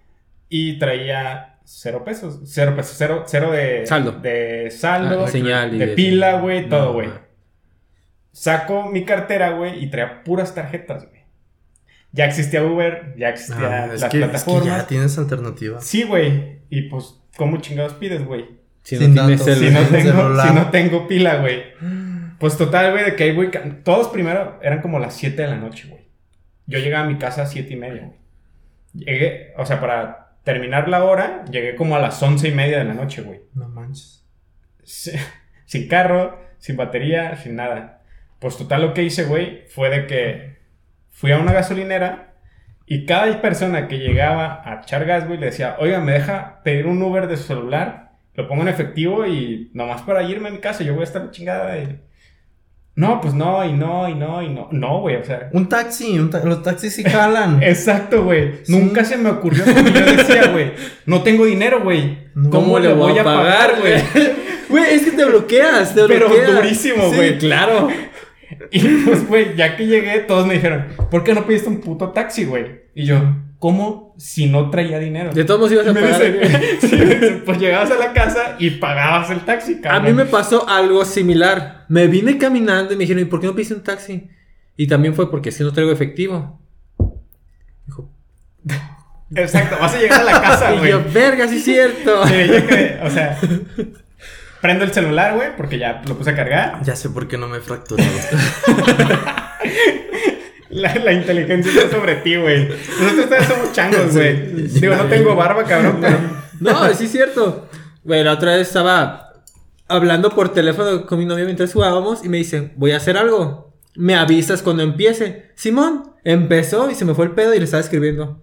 Y traía cero pesos. Cero pesos. Cero, cero de. Saldo. De saldo. Ah, señal y de de- pila, güey. todo, No, güey. Saco mi cartera, güey. Y traía puras tarjetas, güey. Ya existía Uber. Ya existían Ah, es, las que, es que plataformas. ya tienes alternativas. Sí, güey. Y pues, ¿cómo chingados pides, güey? Si Sin no tienes datos. el... Si no, tengo, celular. si no tengo pila, güey. Pues total, güey, de que ahí, güey. Todos primero eran como las 7 de la noche, güey. Yo llegaba a mi casa a 7 y media. Llegué, o sea, para terminar la hora, llegué como a las 11 y media de la noche, güey. No manches. Si- Sin carro, sin batería, sin nada. Pues total, lo que hice, güey, fue de que fui a una gasolinera y cada persona que llegaba a echar gas, güey, le decía, oiga, ¿me deja pedir un Uber de su celular? Lo pongo en efectivo y nomás para irme a mi casa, yo voy a estar chingada. Y... No, pues no, y no, y no, y no. No, güey, o sea. Un taxi, un ta- los taxis sí jalan. Exacto, güey. Sí. Nunca se me ocurrió porque yo decía, güey, no tengo dinero, güey. No, ¿Cómo le voy a pagar, güey? Güey, es que te bloqueas, te Pero bloqueas. durísimo, Sí, güey. claro. Y pues, güey, ya que llegué, todos me dijeron, ¿por qué no pediste un puto taxi, güey? Y yo, ¿cómo si no traía dinero? De todos modos ibas Y a pagar. dice, sí, pues llegabas a la casa y pagabas el taxi, A cabrón. mí me pasó algo similar. Me vine caminando y me dijeron, ¿y por qué no pediste un taxi? Y también fue porque si no traigo efectivo. Dijo, Exacto, vas a llegar a la casa, y güey. yo, verga, sí es cierto. Sí, yo que, o sea, prendo el celular, güey, porque ya lo puse a cargar. Ya sé por qué no me he fracturado. La, la inteligencia está sobre ti, güey. Nosotros somos changos, güey. Digo, no tengo barba, cabrón, pero... No, sí es cierto. Güey, la otra vez estaba hablando por teléfono con mi novia mientras jugábamos y me dice, voy a hacer algo. Me avisas cuando empiece. Simón, empezó y se me fue el pedo y le estaba escribiendo.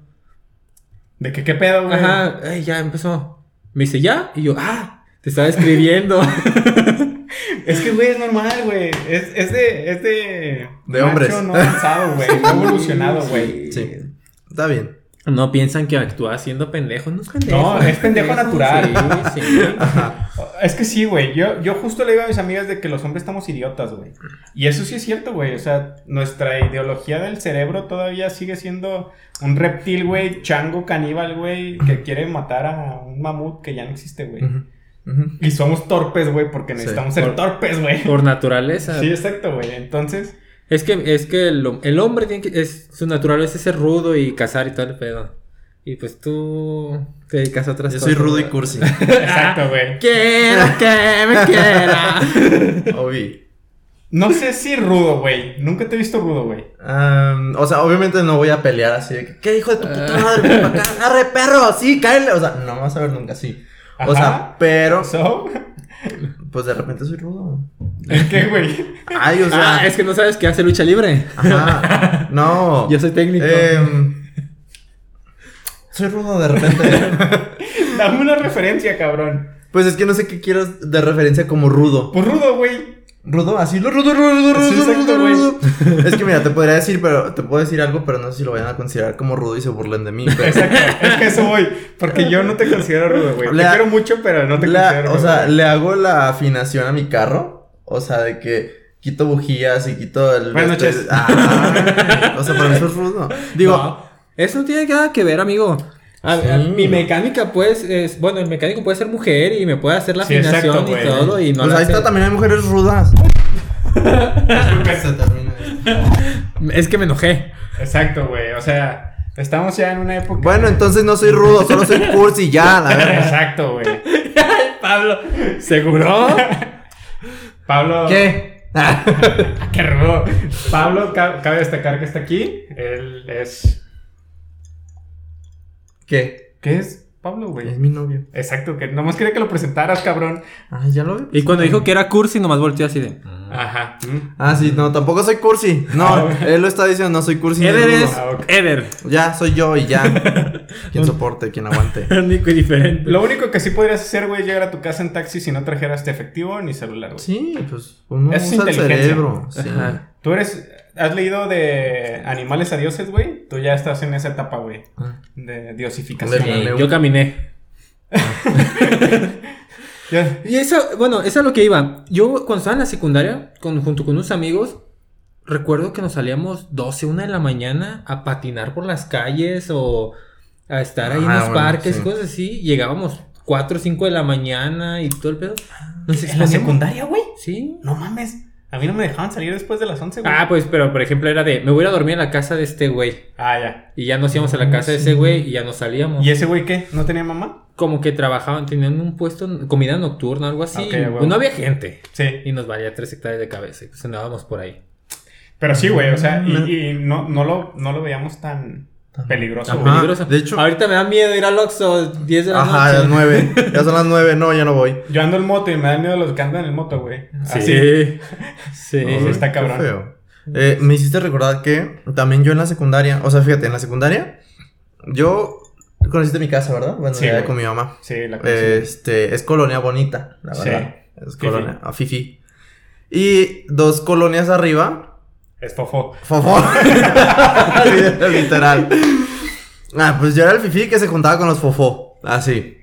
¿De qué, qué pedo, güey? Ajá, "Ey, ya empezó. Me dice, ¿ya? Y yo, ah, te estaba escribiendo. Es que, güey, es normal, güey. Es, es de. Es de. De hombres. No avanzado, güey. No evolucionado, güey. Sí. Está bien. no piensan que actúa haciendo pendejo, no es pendejo. No, es pendejo natural. Sí, sí. Es que sí, güey. Yo, yo justo le digo a mis amigas de que los hombres estamos idiotas, güey. Y eso sí es cierto, güey. O sea, nuestra ideología del cerebro todavía sigue siendo un reptil, güey, chango caníbal, güey, que quiere matar a un mamut que ya no existe, güey. Y somos torpes, güey, porque Sí. necesitamos ser Por- torpes, güey. Por naturaleza. Sí, exacto, güey. Entonces, Es que, es que el, el hombre tiene que, es, su naturaleza es ser rudo y cazar y todo el pedo. Y pues tú te dedicas a otras Yo cosas. soy rudo y cursi. exacto, güey. Quiero que me quiera. Obi. No sé si rudo, güey. Nunca te he visto rudo, güey. O sea, obviamente no voy a pelear así de que, ¿qué hijo de tu puta madre? arre perro, sí, cáele. O sea, no vas a ver nunca así. O sea, pero, ¿So? pues de repente soy rudo. ¿En qué, güey? Ay, o sea. Ah, es que no sabes que hace lucha libre. Ajá. No. Yo soy técnico. Em, soy rudo de repente. Dame una referencia, cabrón. pues es que no sé qué quieras de referencia como rudo. Pues rudo, güey. Rudo, así lo rudo, rudo, rudo, Sí, rudo, exacto, rudo, rudo. Es que mira, te podría decir, pero te puedo decir algo, pero no sé si lo vayan a considerar como rudo y se burlen de mí. Pero Exacto. Es que eso voy. Porque yo no te considero rudo, güey. Te Le- quiero mucho, pero no te La- considero o rudo. sea, le hago la afinación a mi carro. O sea, de que quito bujías y quito el. Buenas este- noches. Ah, o sea, para mí eso es rudo. Digo, No, eso no tiene nada que ver, amigo. A- Sí. a- mi mecánica, pues, es. Bueno, el mecánico puede ser mujer y me puede hacer la Sí, afinación exacto, y güey. todo. Y no pues la ahí hace- está, también hay mujeres rudas. Es que me enojé. Exacto, güey. O sea, estamos ya en una época. Bueno, entonces no soy rudo, solo soy cursi, ya, la verdad. Exacto, güey. Pablo, ¿seguro? Pablo. ¿Qué? Qué rudo. Pablo, ca- cabe destacar que está aquí. Él es. ¿Qué? ¿Qué es Pablo, güey? Es mi novio. Exacto, que nomás quería que lo presentaras, cabrón. Ah, ya lo vi. Y cuando dijo que era cursi, nomás volteó así de. Ajá. Mm. Ah, sí, no, tampoco soy cursi. No, Ah, él lo está diciendo, no soy cursi. Eder es Ah, ok. Eder. Ya, soy yo y ya. Quien soporte, quien aguante. Único y diferente. Lo único que sí podrías hacer, güey, es llegar a tu casa en taxi si no trajeras este efectivo ni celular, güey. Sí, pues uno es usa el cerebro. Sí. Ajá. Tú eres. ¿Has leído de animales a dioses, güey? Tú ya estás en esa etapa, güey. Ah. De diosificación. Yo caminé. Y eso, bueno, eso es lo que iba. Yo cuando estaba en la secundaria, con, junto con unos amigos, recuerdo que nos salíamos 12, 1 de la mañana a patinar por las calles o a estar ahí en Ah, los bueno, parques sí. cosas así. Llegábamos 4 o 5 de la mañana y todo el pedo. Nos ¿En la secundaria, güey? Sí. No mames. A mí no me dejaban salir después de las 11, güey. Ah, pues, pero por ejemplo era de, me voy a ir a dormir en la casa de este güey. Ah, ya. Y ya nos íbamos a la Ah, casa de ese güey y ya nos salíamos. ¿Y ese güey qué? ¿No tenía mamá? Como que trabajaban, tenían un puesto, comida nocturna, algo así. Ok, a huevo. Pues no había gente. Sí. Y nos valía 3 hectáreas de cabeza. Y pues andábamos por ahí. Pero sí, güey, o sea, Mm. y, y no, no, lo, no lo veíamos tan peligroso. Ajá, de hecho- Ahorita me da miedo ir al Oxxo 10 de la Ajá, noche. las nueve. Ya son las nueve. No, ya no voy. Yo ando en moto y me dan miedo los que andan en moto, güey. Sí. Así. Sí. Está qué cabrón. feo. Eh, me hiciste recordar que también yo en la secundaria, o sea, fíjate, en la secundaria, yo conociste mi casa, ¿verdad? Bueno, Sí, con mi mamá. Sí, la conocí. Este, es colonia bonita, la Sí. verdad. Es Fifi. colonia, a Fifi. Y dos colonias arriba, Es fofo. Fofo. Literal. Ah, pues yo era el fifi que se juntaba con los fofó. Así.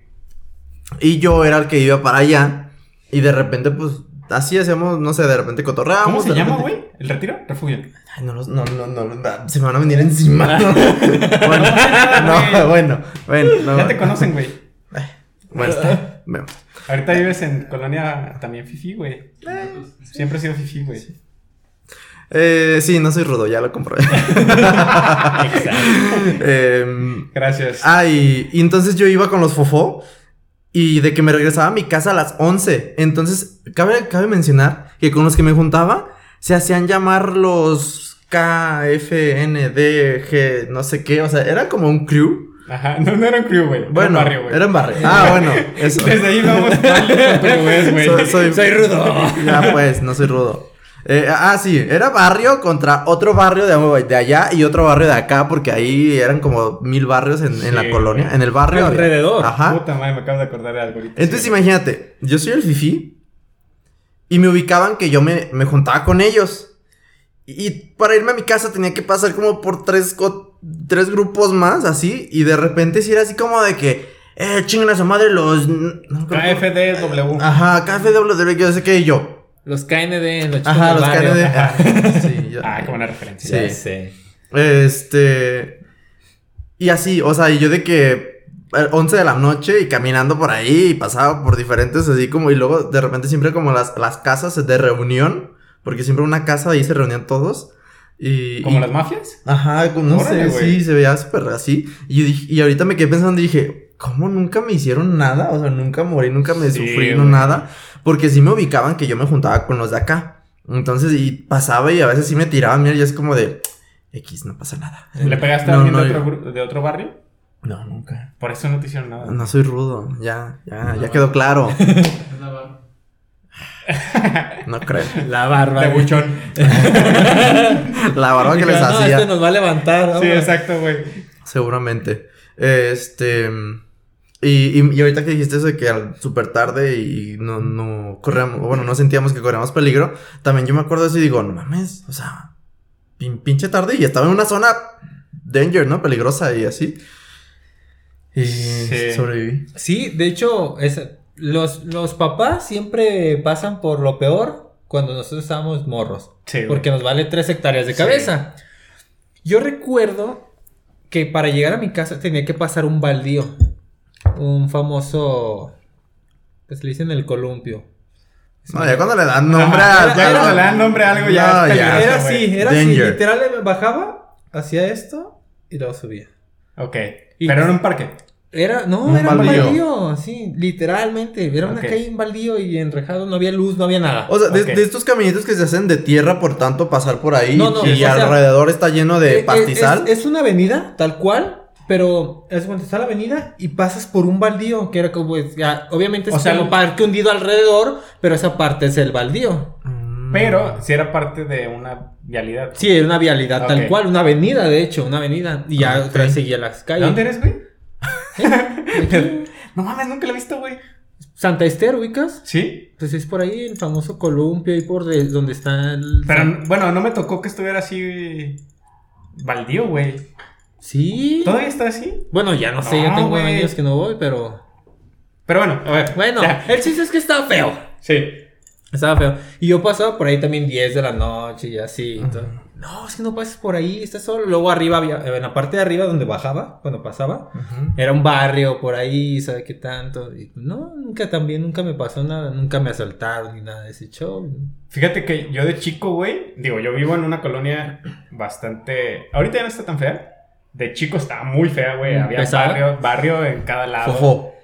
Y yo era el que iba para allá. Y de repente, pues, así hacíamos, no sé, de repente cotorreábamos. ¿Cómo se llama, güey? ¿El retiro? Refugio. Ay, no, los- no, no, no, no, se me van a venir encima. bueno, no, bueno, bueno. no. Ya te conocen, güey. Bueno, bueno. Ahorita vives en colonia también fifi, güey. Siempre he sido fifi, güey. Eh, sí, no soy rudo, ya lo compré. Em, Gracias. Ah, y, y entonces yo iba con los fofó y de que me regresaba a mi casa a las 11. Entonces, cabe, cabe mencionar que con los que me juntaba se hacían llamar los K, F, N, D, G, no sé qué. O sea, era como un crew. Ajá, no, no era un crew, güey. Era un Bueno, barrio, güey. era en barrio. Ah, bueno, eso. Desde ahí vamos mal güey. Soy, soy- Soy rudo. Ya pues, no soy rudo. Eh, ah, sí, era barrio contra otro barrio de, de allá y otro barrio de acá, porque ahí eran como mil barrios en, en la colonia, en el barrio. había- Alrededor. Ajá. Puta madre, me acabo de acordar de algo ahorita. Entonces Sí. imagínate, yo soy el fifi y me ubicaban que yo me, me juntaba con ellos. Y para irme a mi casa tenía que pasar como por tres, co- tres grupos más, así. Y de repente si era así como de que, eh, chingan a su madre los... no KFDW. Ajá, KFW, yo sé que yo. Los KND, los chicos Ajá, del los barrio. KND. Ajá. Ah, sí, yo- Ah, qué buena referencia. Sí, Sí. Este. Y así, o sea, y yo de que. eh, 11 de la noche y caminando por ahí y pasaba por diferentes así como y luego de repente siempre como las, las casas de reunión porque siempre una casa ahí se reunían todos y ¿Como y- las mafias? ajá como no Órale, sé sí se veía súper así y y ahorita me quedé pensando y dije cómo nunca me hicieron nada o sea nunca morí nunca me Sí, sufrí no nada porque sí me ubicaban que yo me juntaba con los de acá entonces y pasaba y a veces sí me tiraban mira y es como de X no pasa nada ¿Le pegaste a alguien no, de, otro, gru- de otro barrio? no, nunca. Por eso no te hicieron nada. No soy rudo, ya, ya, ya quedó claro. No creo. La barba. De buchón. La barba que les no, hacía, este nos va a levantar. Sí, exacto, güey. seguramente. Este. Y, y, y ahorita que dijiste eso de que al súper tarde y no, no corríamos, bueno, no sentíamos que corríamos peligro, también yo me acuerdo de eso y digo, no mames, o sea, pin- pinche tarde y estaba en una zona danger, ¿no? Peligrosa y así. Y Sí. sobreviví. Sí, de hecho, es- los, los papás siempre pasan por lo peor cuando nosotros estábamos morros. Sí. Porque nos vale tres hectáreas de Sí. cabeza. Yo recuerdo que para llegar a mi casa tenía que pasar un baldío. Un famoso. Pues le dicen el columpio. No, ya cuando le dan nombre Ajá, a. ya ya cuando no- le dan nombre a algo ya No, es ya. peligroso, Era así, era así. Literal, bajaba, hacía esto y luego subía. Ok. Y- Pero en un parque. Era, no, Un era un baldío. baldío, sí, literalmente. Era una Ok. calle en baldío y enrejado, no había luz, no había nada. O sea, de, estos caminitos que se hacen de tierra, por tanto, pasar por ahí No, no, y o sea, alrededor está lleno de eh, pastizal. Es, es una avenida, tal cual, pero es cuando está la avenida y pasas por un baldío, que era como, pues, ya, obviamente es O sea, como parque hundido alrededor, pero esa parte es el baldío. Mm. Pero si era parte de una vialidad. Sí, era una vialidad tal cual, una avenida, de hecho, una avenida. Y ya otra vez seguía las ¿De calles. dónde eres, güey? No mames, nunca lo he visto, güey. Santa Esther, ¿ubicas? ¿Sí? Pues es por ahí el famoso columpio, ahí por de- donde está el... Pero bueno, no me tocó que estuviera así. Baldío, güey. Sí. ¿Todavía está así? Bueno, ya no sé, ya tengo años que no voy, pero... Pero bueno, a ver. Bueno, ya. el chiste es que estaba feo. Sí. Estaba feo. Y yo pasaba por ahí también 10 de la noche y así. No, es que no pases por ahí, estás solo. Luego arriba había, en la parte de arriba donde bajaba, cuando pasaba, era un barrio por ahí, ¿sabe qué tanto? Y no, nunca también, nunca me pasó nada, nunca me asaltaron ni nada de ese show. Fíjate que yo de chico, güey, digo, yo vivo en una colonia bastante. Ahorita ya no está tan fea. De chico estaba muy fea, güey. Había pesada. barrio, barrio en cada lado. Fofo.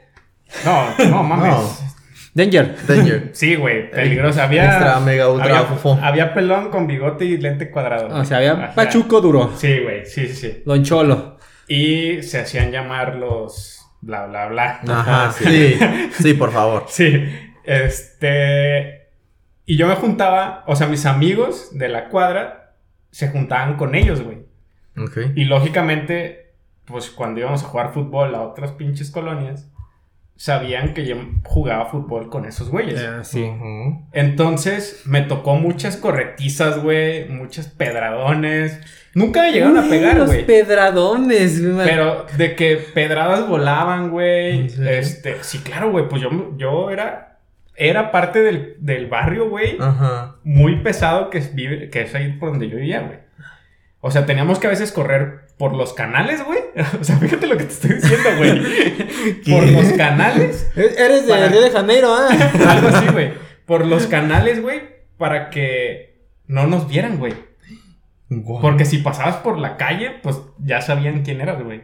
No, no mames. No. Danger. Danger. Sí, güey, peligroso. Había. Extra, mega, ultra, había, fofo. había pelón con bigote y lente cuadrado. O sea, había Ajá. pachuco duro. Sí, güey, sí, sí, sí. Don Cholo. Y se hacían llamar los. bla, bla, bla. Ajá, sí. Sí, por favor. Sí, este... Y yo me juntaba, o sea, mis amigos de la cuadra se juntaban con ellos, güey. Y lógicamente, pues cuando íbamos a jugar fútbol a otras pinches colonias, sabían que yo jugaba fútbol con esos güeyes. Eh, sí. Ujú. Entonces me tocó muchas corretizas, güey, muchos pedradones. Nunca me llegaron a pegar, Los güey. pedradones, güey. Pero de que pedradas volaban, güey. ¿En serio? Este, sí, claro, güey. Pues yo, yo era, era parte del, del barrio, güey. Ajá. Muy pesado que es, vive, que es ahí por donde yo vivía, güey. O sea, teníamos que a veces correr por los canales, güey. O sea, fíjate lo que te estoy diciendo, güey. por los canales. E- Eres de Para- Río de Janeiro, ¿ah? Algo así, güey. Por los canales, güey. Para que no nos vieran, güey. Guau. Porque si pasabas por la calle, pues ya sabían quién eras, güey.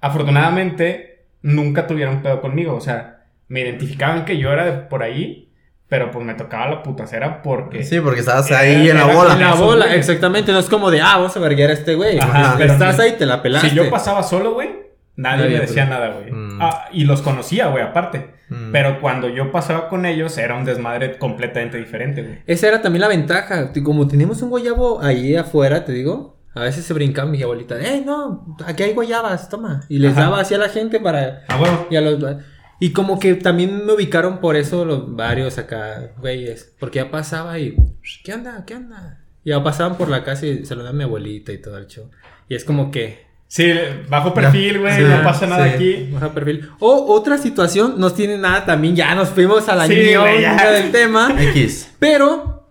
Afortunadamente, nunca tuvieron pedo conmigo. O sea, me identificaban que yo era de por ahí, pero pues me tocaba la putacera porque. Sí, porque estabas Era- ahí en la bola. En la bola, exactamente. No es como de, ah, vamos a verguiar a este güey. Ajá, pero Estás ahí, te la pelaste. Si yo pasaba solo, güey, Nadie, Nadie, me decía pues. nada, güey. Mm. Ah, y los conocía, güey, aparte. Mm. Pero cuando yo pasaba con ellos era un desmadre completamente diferente, güey. Esa era también la ventaja. Como teníamos un guayabo ahí afuera, te digo, a veces se brincaba mi abuelita. ¡Eh, no! Aquí hay guayabas, toma. Y les Ajá. daba así a la gente para. Ah, bueno. Y, a los, y como que también me ubicaron por eso los varios acá, güeyes. Porque ya pasaba y. ¿Qué onda? ¿Qué onda? Y ya pasaban por la casa y saludaban a mi abuelita y todo el show. Y es como que. Sí, bajo perfil, güey, Sí, no pasa nada sí. aquí. Baja perfil. O otra situación, no tiene nada también, ya nos fuimos a la Sí, ya. del tema. X. Pero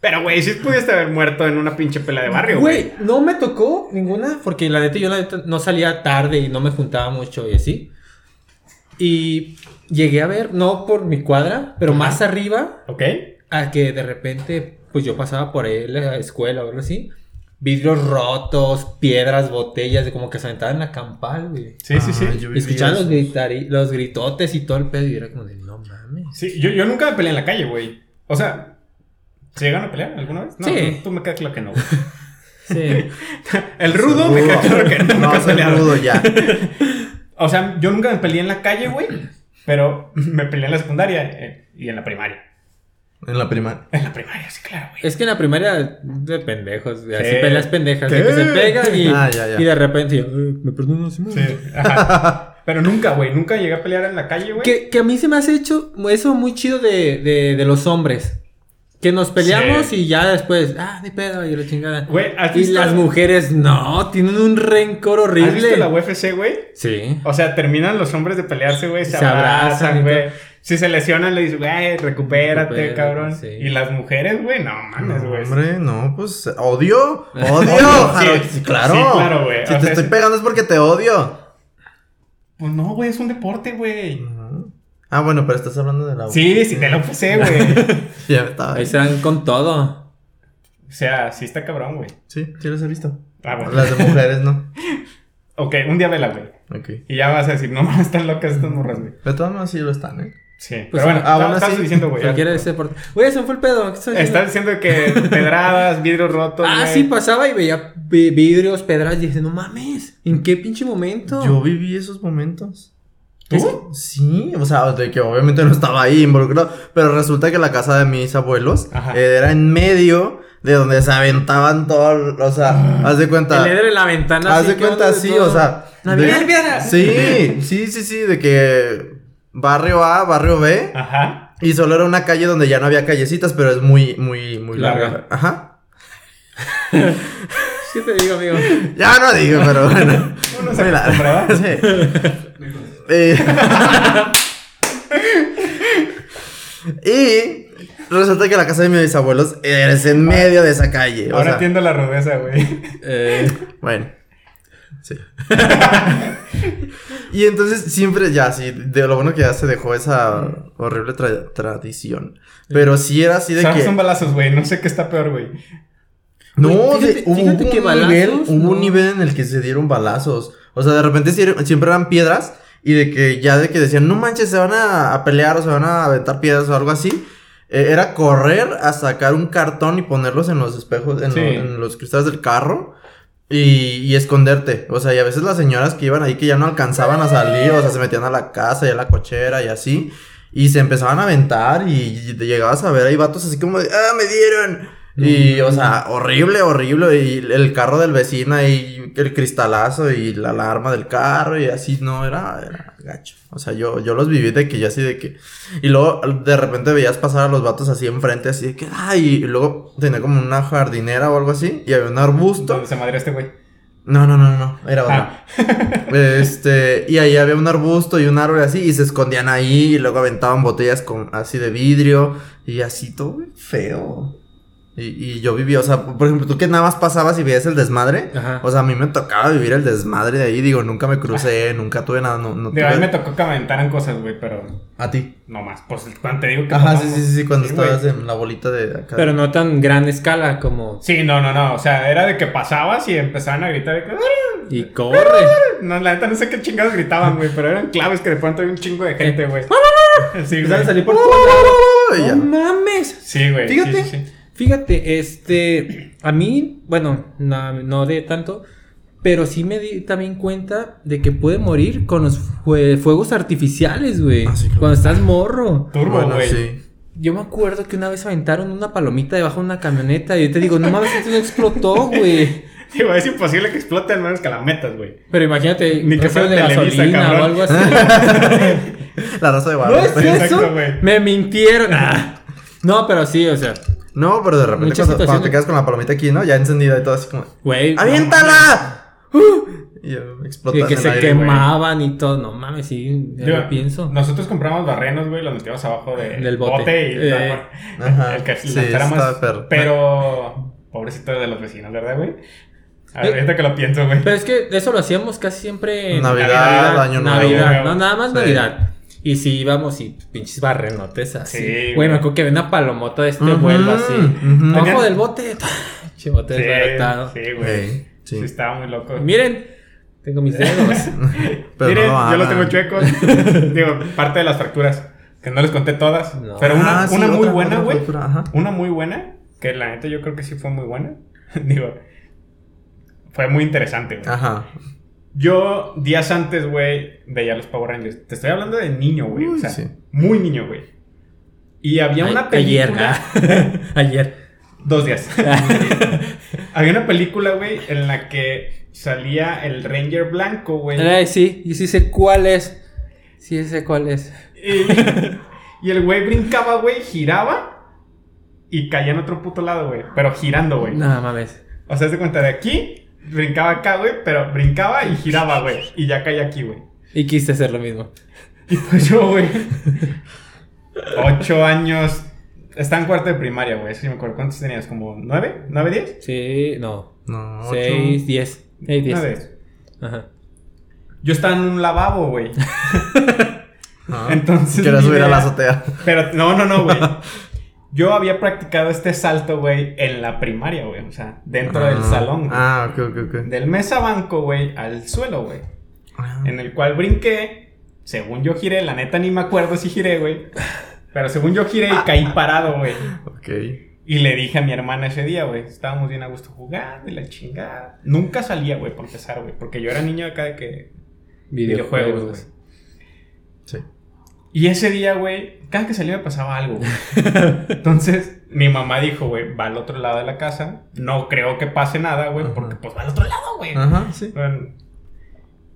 Pero, güey, sí pudiste haber muerto en una pinche pelea de barrio, güey. Güey, no me tocó ninguna, porque la neta yo la neta no salía tarde y no me juntaba mucho y así. Y llegué a ver, no por mi cuadra, pero más arriba, ¿Ok? a que de repente, pues yo pasaba por ahí a la escuela o algo así. Vidrios rotos, piedras, botellas, de como que se aventaban en la campal, güey. Sí, sí, sí. Ah, escuchaban los, gritari- los gritotes y todo el pedo y era como de, no mames. Sí, yo, yo nunca me peleé en la calle, güey. O sea, ¿se llegan a pelear alguna vez? No, Sí. tú, tú me queda claro que no, güey. Sí. El rudo me queda claro que No, he soy peleado. rudo ya. O sea, yo nunca me peleé en la calle, güey. Pero me peleé en la secundaria eh, y en la primaria. En la primaria. En la primaria, sí, claro, güey. Es que en la primaria de pendejos, así Sí. peleas pendejas, de que se pegan y, Ah, ya, ya. y de repente, yo, "Eh, me perdono, Simón?". Sí, ajá. Pero nunca, güey. Nunca llegué a pelear en la calle, güey. Que, que a mí se me hace hecho eso muy chido de, de, de los hombres. Que nos peleamos Sí. y ya después, ah, ni pedo, y la chingada. Güey, ¿has y las mujeres, no, tienen un rencor ¿Has visto horrible. la UFC, güey? Sí. O sea, terminan los hombres de pelearse, güey, se, Se abrazan güey. Si se lesionan, le dices, güey, recupérate, cabrón. sí. Y las mujeres, güey, no mames, No, güey. hombre, no, pues odio. Odio. Sí. claro. Sí, claro, güey. Si O te sea, estoy es- pegando es porque te odio. Pues no, güey, es un deporte, güey. Ah, bueno, pero estás hablando de la Sí, sí, te lo puse, güey. Ya estaba Ahí se dan con todo. o sea, sí está cabrón, güey. Sí, sí las he visto. Ah, bueno. Las de mujeres, ¿no? Ok, un día vela, güey. Ok. Y ya vas a decir, no mames, están locas estas morras, güey. De todas maneras sí lo están, ¿eh? Sí. Pues, Pero bueno, aún así, estabas diciendo, güey. Cualquiera de ese deporte. Güey, se me fue el pedo. ¿Qué estás Estás diciendo? que pedradas, vidrios rotos. Ah, sí, pasaba y veía vi- vidrios, pedras y dije, no mames, ¿en qué pinche momento? Yo viví esos momentos. ¿Tú? Es que- sí, o sea, de que obviamente no estaba ahí involucrado, pero resulta que la casa de mis abuelos eh, era en medio de donde se aventaban todo, o sea, haz de cuenta. El en la ventana. Haz de cuenta de todo. o sea. Navidad, de-. Sí, sí, sí, sí, de que barrio A, barrio B, Ajá. y solo era una calle donde ya no había callecitas, pero es muy, muy, muy larga. Larga. Ajá. ¿Qué te digo, amigo? Ya no digo, pero bueno. Uno se Muy larga. Sí. Eh, y resulta que la casa de mis abuelos es en medio de esa calle. o Ahora sea, entiendo la rudeza, güey. Eh, Bueno. Sí. y entonces siempre, ya, sí, de lo bueno que ya se dejó esa horrible tra- tradición. Pero sí era así de Sabes, que. son balazos, güey. No sé qué está peor, güey. No, Güey, de- fíjate- hubo, fíjate hubo que un nivel, balazos, hubo un no. nivel en el que se dieron balazos. O sea, de repente siempre eran piedras y de que ya de que decían, no manches, se van a, a pelear o se van a aventar piedras o algo así. Eh, era correr a sacar un cartón y ponerlos en los espejos, en, Sí. lo- en los cristales del carro. Y, y esconderte. O sea, y a veces las señoras que iban ahí que ya no alcanzaban a salir, o sea, se metían a la casa y a la cochera y así. Y se empezaban a aventar y, y te llegabas a ver ahí vatos así como de, ah, me dieron. Y, o sea, horrible, horrible. Y el carro del vecino ahí, el cristalazo y la alarma del carro y así, no, era, era gacho. O sea, yo, yo los viví de que yo así de que... Y luego de repente veías pasar a los vatos así enfrente, así de que, ay, y luego tenía como una jardinera o algo así y había un arbusto. ¿Dónde se madre este güey? No, no, no, no, era otro. Ah. Este, y ahí había un arbusto y un árbol así, y se escondían ahí, y luego aventaban botellas con, así de vidrio, y así todo feo. Y, y yo vivía, o sea, por ejemplo, tú que nada más pasabas y veías el desmadre, Ajá. o sea, a mí me tocaba vivir el desmadre de ahí, digo, nunca me crucé, nunca tuve nada, no, no Digo, a mí tuve... me tocó que aventaran cosas, güey, pero A ti. no más. Pues cuando te digo que. Ajá, sí, sí, sí, sí, cuando estabas en la bolita de acá. Pero no tan gran escala como. Sí, no, no, no. O sea, era de que pasabas y empezaban a gritar. de que. Y corre. No, la neta no sé qué chingados gritaban, güey, pero eran claves que de pronto había un chingo de gente, güey. Sí, Empezaron a güey. salir por. ¡No mames! Sí, güey. sí, Fíjate, sí, sí. Fíjate, este, a mí, bueno, no, no de tanto, Pero sí me di también cuenta de que puede morir con los fue- fuegos artificiales, güey. Ah, sí, claro. Cuando estás morro. Turbo, Bueno, güey. sí. Yo me acuerdo que una vez aventaron una palomita debajo de una camioneta y yo te digo, no mames, esto no explotó, güey. Digo, es imposible que explote al menos que la metas, güey. Pero imagínate, Ni que fuera de Televisa, gasolina o algo así. La raza de ¿No Guadalupe. es Exacto, eso? güey. Me mintieron. Ah. No, pero sí, o sea, No, pero de repente cuando, te quedas con la palomita aquí, ¿no? Ya encendida y todo así como... güey. ¡Aviéntala! Y Que, explotas que en se aire, quemaban y todo. No mames, sí, ya Digo, lo pienso. Nosotros compramos barrenos, güey, los metíamos abajo de- Del bote. y Eh. Ajá. el que Sí. Pero, pobrecito de los vecinos, ¿verdad, güey? A ver, Eh. ahorita que lo pienso, güey. Pero es que eso lo hacíamos casi siempre en Navidad, Año Nuevo. Navidad, no, nada más Sí. Navidad. Y sí íbamos y pinches barrenotes así. Sí, güey, güey. me acuerdo que había una palomota de este Ujú, vuelo así. Abajo Tenían- del bote. Che, bote Sí, desbaratado. sí, güey. Sí, Sí. sí. estaba muy loco. Miren, tengo mis dedos. Pero Miren, no yo los tengo chuecos. Digo, parte de las fracturas. Que no les conté todas. No. Pero una, Ah, una muy otra- buena, güey. Una muy buena. Que la neta yo creo que sí fue muy buena. Digo, fue muy interesante, güey. Ajá. Yo, días antes, güey, veía los Power Rangers. Te estoy hablando de niño, güey. O sea, sí. muy niño, güey. Y había Ay, una película. Ayer. Ayer. Dos días. había una película, güey, en la que salía el Ranger blanco, güey. Ay, sí, y sí sé cuál es. Sí sé cuál es. Y, y el güey brincaba, güey, giraba y caía en otro puto lado, güey. Pero girando, güey. No mames. O sea, se cuenta de aquí, brincaba acá, güey, pero brincaba y giraba, güey. Y ya caía aquí, güey. Y quise hacer lo mismo. Y pues yo, güey. Ocho años. Estaba en cuarto de primaria, güey. Eso sí me acuerdo. ¿Cuántos tenías? ¿Como nueve? ¿Nueve, diez? Sí, no. No, ocho. 6, 10. 6, 10. Nueve. Ajá. Yo estaba en un lavabo, güey. Ajá. Entonces, Quería mi subir a la azotea. Pero no, no, no, güey. Yo había practicado este salto, güey, en la primaria, güey. O sea, dentro del Ah, salón, güey. Ah, ok, ok, ok. Del mesa banco, güey, al suelo, güey. Ah. En el cual brinqué. Según yo giré, la neta ni me acuerdo si giré, güey. Pero según yo giré y caí parado, güey. Ok. Y le dije a mi hermana ese día, güey. Estábamos bien a gusto jugando y la chingada. Nunca salía, güey, por empezar, güey. Porque yo era niño acá de que. Videojuegos, güey. Sí. Y ese día, güey, cada que salía me pasaba algo, güey. Entonces, mi mamá dijo, güey, va al otro lado de la casa. No creo que pase nada, güey, Ajá. porque pues va al otro lado, güey. Ajá, sí. Bueno,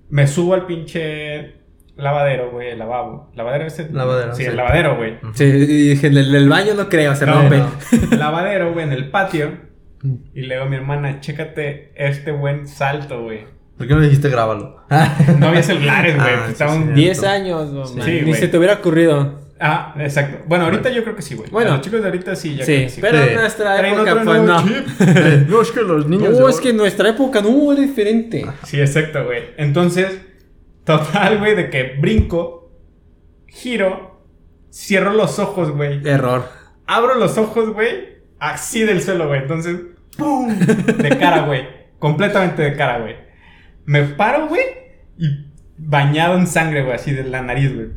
me subo al pinche lavadero, güey, el lavabo. ¿Lavadero ese? Lavadero, Sí, sí. el lavadero, güey. Sí, y dije, en el, el baño no creo, se No, rompe. no. Lavadero, güey, en el patio. Y le digo a mi hermana, chécate este buen salto, güey. ¿Por qué no le dijiste grábalo? No había celulares, güey. Ah, sí, estaban- sí. 10 años, no, Sí, man, ni güey. se te hubiera ocurrido. Ah, exacto. Bueno, ahorita yo creo que sí, güey. Bueno. Los chicos de ahorita sí, ya creo Sí, que sí. pero Sí. en nuestra época, pues nuevo no. chip. no, es que los niños. No, es que en nuestra época no era diferente. Sí, exacto, güey. Entonces, total, güey, de que brinco, giro, cierro los ojos, güey. Error. Abro los ojos, güey, así del suelo, güey. Entonces, ¡pum! De cara, güey. Completamente de cara, güey. Me paro, güey, y bañado en sangre, güey, así de la nariz, güey.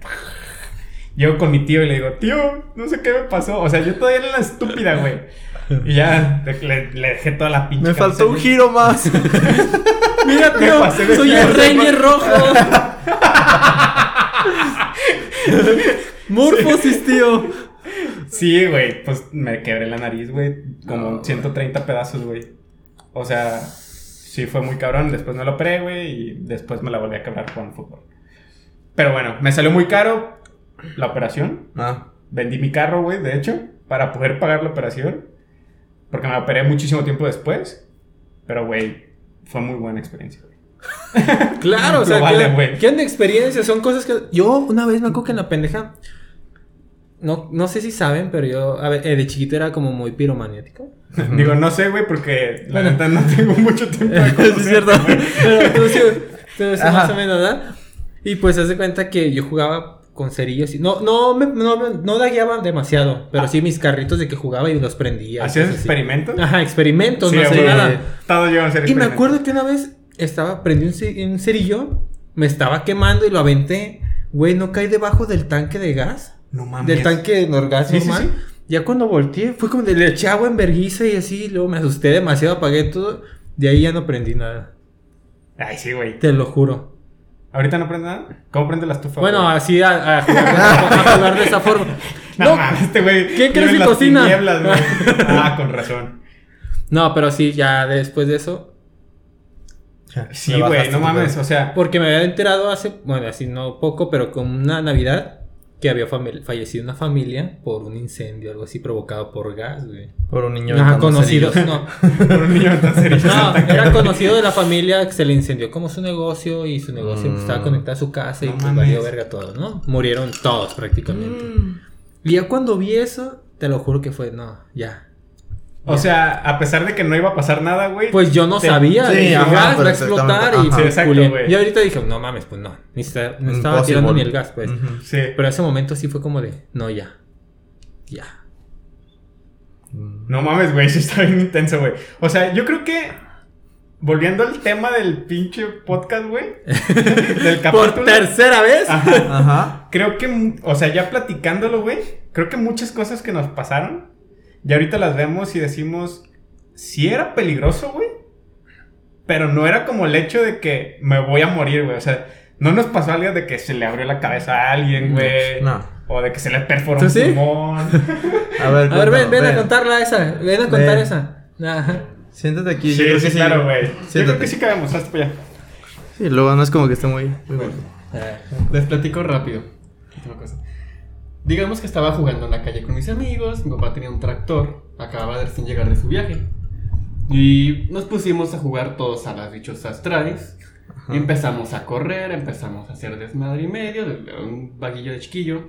Llego con mi tío y le digo, tío, no sé qué me pasó. O sea, yo todavía era la estúpida, güey. Y ya le, le dejé toda la pinche. Me faltó un giro más. Mira, tío, pasé soy el. Ranger rojo. Morfosis, tío. Sí, güey, pues me quebré la nariz, güey, como 130 pedazos, güey. O sea, sí fue muy cabrón. Después me lo operé, güey, y después me la volví a quebrar jugando fútbol. Pero bueno, me salió muy caro la operación. Ah, Vendí mi carro, güey, de hecho, para poder pagar la operación. Porque me operé muchísimo tiempo después. Pero, güey, fue muy buena experiencia, güey. Claro, o sea, vale, quedan, güey. quedan experiencias, son cosas que. Yo una vez me acuerdo que en la pendeja. No, no sé si saben, pero yo a ver, eh, de chiquito era como muy piromaniático. Digo, no sé, güey, porque la Bueno. neta no tengo mucho tiempo de es cierto. Pero sí, más o menos, ¿verdad? Y pues haz de cuenta que yo jugaba con cerillos y no, no, me, no, no dagueaba demasiado, pero sí mis carritos de que jugaba y los prendía. ¿Hacías experimentos? Ajá, experimentos, Sí, no sé nada. Llevan a hacer Y me acuerdo que una vez estaba, prendí un, un cerillo, me estaba quemando y lo aventé. Güey, no caí debajo del tanque de gas. No mames. Del tanque de gas Sí, sí. Ya cuando volteé, fue como de le eché agua en vergüenza y así, luego me asusté demasiado, apagué todo. De ahí ya no prendí nada. Ay, sí, güey. Te lo juro. ¿Ahorita no prende nada? ¿Cómo prende la estufa? Bueno, güey? así a, a jugar, a jugar de esa forma. No, No, mames, este güey. ¿Quién crees en que cocina? tinieblas, güey. ah, con razón. no, pero sí, ya después de eso. Ya, Sí, güey, no mames, o sea. Porque me había enterado hace, bueno, así no poco, pero con una Navidad, que había fallecido una familia por un incendio, algo así provocado por gas, güey. Por un niño. Ajá, aventando conocido. No, Por un niño serio. no, era conocido de la familia que se le incendió como su negocio y su negocio Mm. estaba conectado a su casa y No pues valió verga todo, ¿no? Murieron todos prácticamente. Mm. Y ya cuando vi eso, te lo juro que fue, no, ya. O sea, a pesar de que no iba a pasar nada, güey. Pues yo no te- sabía, sí, ajá, gas va a explotar y. Sí, exacto, güey. Y ahorita dije, no mames, pues no, ni, está- no estaba Impossible. tirando ni el gas, pues. Ujú. Sí. Pero en ese momento sí fue como de, no, ya. Ya. No mames, güey, sí está bien intenso, güey. O sea, yo creo que. Volviendo al tema del pinche podcast, güey. del capítulo. Por tercera vez. Ajá. Ajá. Creo que, o sea, ya platicándolo, güey, creo que muchas cosas que nos pasaron, ya ahorita las vemos y decimos, sí era peligroso, güey, pero no era como el hecho de que me voy a morir, güey, o sea, no nos pasó algo de que se le abrió la cabeza a alguien, güey, No. o de que se le perforó ¿Tú un sí? pulmón. A ver, A ver, ven, ven a contarla esa. Ven a contar Ven. esa. Ajá. Siéntate aquí. sí, yo creo sí, que claro, güey. Yo creo Siéntate. que sí cabemos, hasta para allá. Sí, luego no es como que esté muy. muy bueno. Les platico rápido. Una cosa. Digamos que estaba jugando en la calle con mis amigos, mi papá tenía un tractor, acababa de recién llegar de su viaje. Y nos pusimos a jugar todos a las dichosas traes. Y empezamos a correr, empezamos a hacer desmadre y medio, un vaguillo de chiquillo.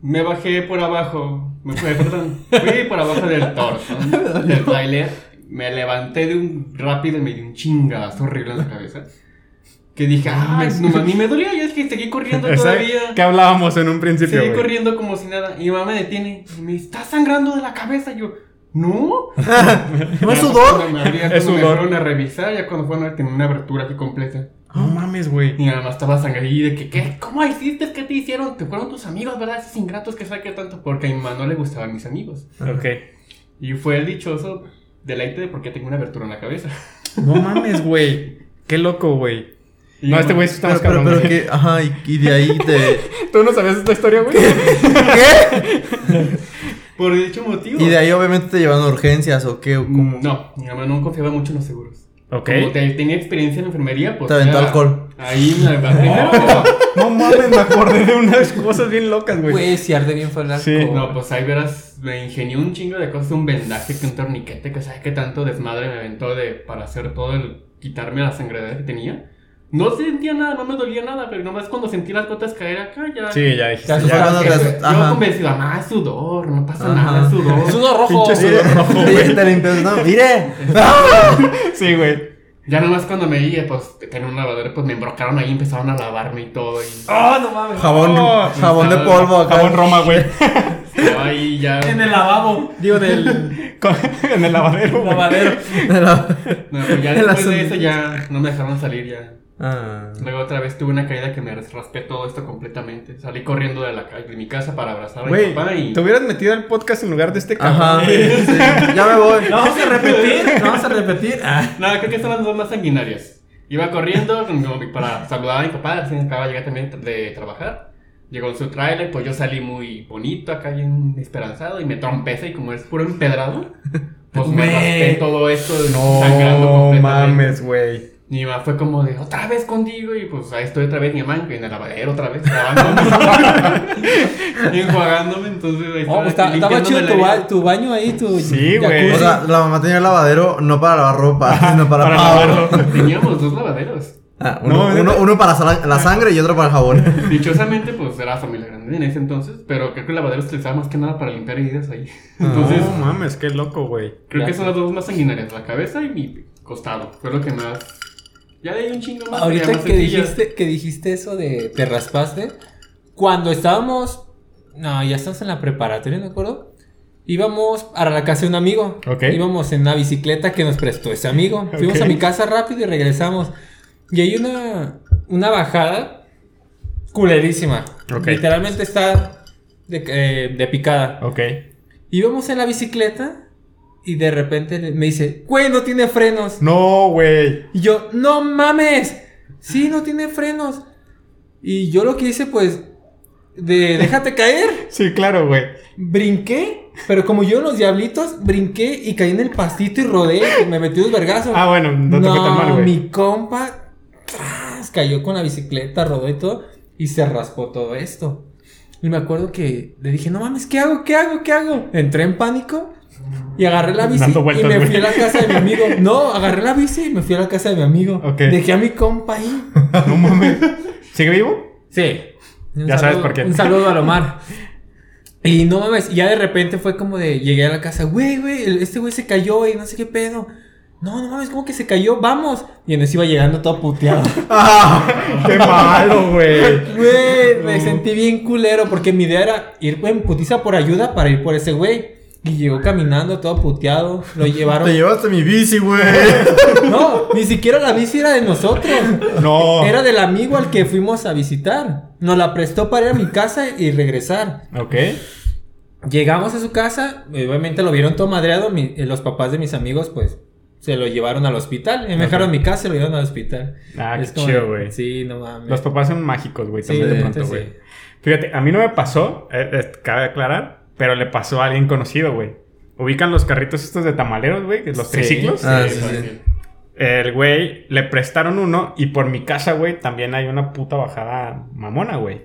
Me bajé por abajo, me fui, perdón, fui por abajo del torso, del trailer. Me levanté de un rápido y me di un chingazo horrible en la cabeza. Que dije, ay, no mami, me dolía. Y es que seguí corriendo todavía. Que hablábamos en un principio, Seguí corriendo como si nada. Y mi mamá me detiene. Y me dice, ¿estás sangrando de la cabeza? Y yo, no. ¿No es sudor? cuando me abría, Es cuando me sudor. fueron a revisar, ya cuando fueron a ver, tenía una abertura aquí completa. No mames, güey. Y nada más estaba sangre y de que, ¿qué? ¿Cómo hiciste? ¿Qué te hicieron? Te fueron tus amigos, ¿verdad? Esos ingratos que saqué tanto. Porque a mi mamá no le gustaban mis amigos. Ok. Y fue el dichoso deleite de porque tengo una abertura en la cabeza. No mames, güey. Qué loco, güey. Y No, este güey está más pero, cabrón. pero que. Ajá, y, y de ahí te. ¿Tú no sabías esta historia, güey? Por dicho motivo. Y de ahí obviamente te llevan a urgencias o qué, o cómo. No, mi mamá no confiaba mucho en los seguros. Ok. Como te- tenía experiencia en enfermería, pues. Te aventó ya- alcohol. Ahí me la. No mames, me acordé de unas cosas bien locas, güey. Güey, si arde bien fue el Sí. No, pues ahí verás, me ingenié un chingo de cosas, un vendaje, que un torniquete, que sabes qué tanto desmadre me aventó de, para hacer todo el, quitarme la sangre que tenía. No sentía nada, no me dolía nada, pero nomás cuando sentí las gotas caer acá, ya. Sí, ya dijiste. Ya Ya Ya, cuando Que- te- yo ajá. convencido, mamá, es sudor, no pasa Ajá. nada, es sudor. Sudor rojo. Pinche sudor rojo, no, mire. Sí, güey. Ya nomás cuando me dije, pues, tenía un lavadero, pues me embrocaron ahí, empezaron a lavarme y todo, y Oh, no mames. Jabón, Oh, jabón de polvo acá. Jabón Roma, güey. estaba ahí ya. En el lavabo. Digo, en el en el lavadero, lavadero. No, pues ya En la después de eso ya no me dejaron salir ya. Ah. Luego otra vez tuve una caída que me raspé todo esto completamente. Salí corriendo de, la, ca- de mi casa para abrazar a mi papá y... te hubieras metido al podcast en lugar de este cabrón. Ajá. sí, Ya me voy. Vamos a repetir. Vamos a repetir. Ah. No, creo que son las dos más sanguinarias. Iba corriendo para saludar a mi papá, recién acaba de llegar también de trabajar. Llegó en su trailer, pues yo salí muy bonito, acá bien esperanzado, y me trompeza y como es puro empedrado, pues me raspé todo esto sangrando No completamente. mames, güey. Mi mamá fue como de, otra vez contigo, y pues ahí estoy otra vez, mi mamá, en el lavadero otra vez, lavándome. y enjuagándome, entonces ahí Oh, estaba está- estaba chido tu, ba- tu baño ahí, tu. Sí, güey. O sea, la mamá tenía el lavadero no para lavar ropa, sino para, Para lavarlo. Teníamos dos lavaderos. Ah, uno, No, uno, uno para la sangre y otro para el jabón. Dichosamente, pues era familia grande en ese entonces, pero creo que el lavadero se utilizaba más que nada para limpiar heridas ahí. Entonces, no mames, qué loco, güey. creo que son las dos más sanguinarias, la cabeza y mi costado. Fue lo que más. Ya de ahí un chingo más. Ahorita que dijiste, que dijiste eso de te raspaste, cuando estábamos, no, ya estamos en la preparatoria, ¿me acuerdo? Íbamos a la casa de un amigo. Ok. Íbamos en una bicicleta que nos prestó ese amigo. Fuimos Ok. a mi casa rápido y regresamos. Y hay una, una bajada culerísima. Ok. Literalmente está de, eh, de picada. Ok. Íbamos en la bicicleta Y de repente me dice, güey, no tiene frenos. No, güey. Y yo, no mames. Sí, no tiene frenos. Y yo lo que hice, pues, de déjate caer. Sí, claro, güey. Brinqué, pero como yo en los diablitos, brinqué y caí en el pastito y rodé y me metí un vergazo. Ah, bueno, no te fue tan mal, güey. mi compa tras, cayó con la bicicleta, rodó y todo y se raspó todo esto. Y me acuerdo que le dije, no mames, ¿qué hago? ¿Qué hago? ¿Qué hago? Entré en pánico y agarré la bici y me fui a la casa de mi amigo. No, agarré la bici y me fui a la casa de mi amigo. Dejé a mi compa ahí. No mames. ¿Sigue vivo? Sí. Un Ya sabes por qué. Un saludo a Lomar. Y no mames, y ya de repente fue como de, llegué a la casa, güey, güey, este güey se cayó y no sé qué pedo. No, no mames, ¿cómo que se cayó? Vamos. Y en eso iba llegando todo puteado. ¡Ah! ¡Qué malo, güey! Güey, me sentí bien culero porque mi idea era ir en putiza por ayuda para ir por ese güey. Y llegó caminando todo puteado. Lo llevaron. Te llevaste mi bici, güey. No, ni siquiera la bici era de nosotros. No. Era del amigo al que fuimos a visitar. Nos la prestó para ir a mi casa y regresar. Ok. Llegamos a su casa, obviamente lo vieron todo madreado, mi- eh, los papás de mis amigos pues se lo llevaron al hospital, me dejaron mi casa y lo llevaron al hospital. Ah, Es qué chido, güey. Sí, no mames. Los papás son mágicos, güey, Sí, también de pronto, güey. sí. Fíjate, a mí no me pasó, eh, eh, cabe aclarar, pero le pasó a alguien conocido, güey. Ubican los carritos estos de tamaleros, güey, los Sí. triciclos. Ah, Sí, sí. El güey le prestaron uno y por mi casa, güey, también hay una puta bajada mamona, güey.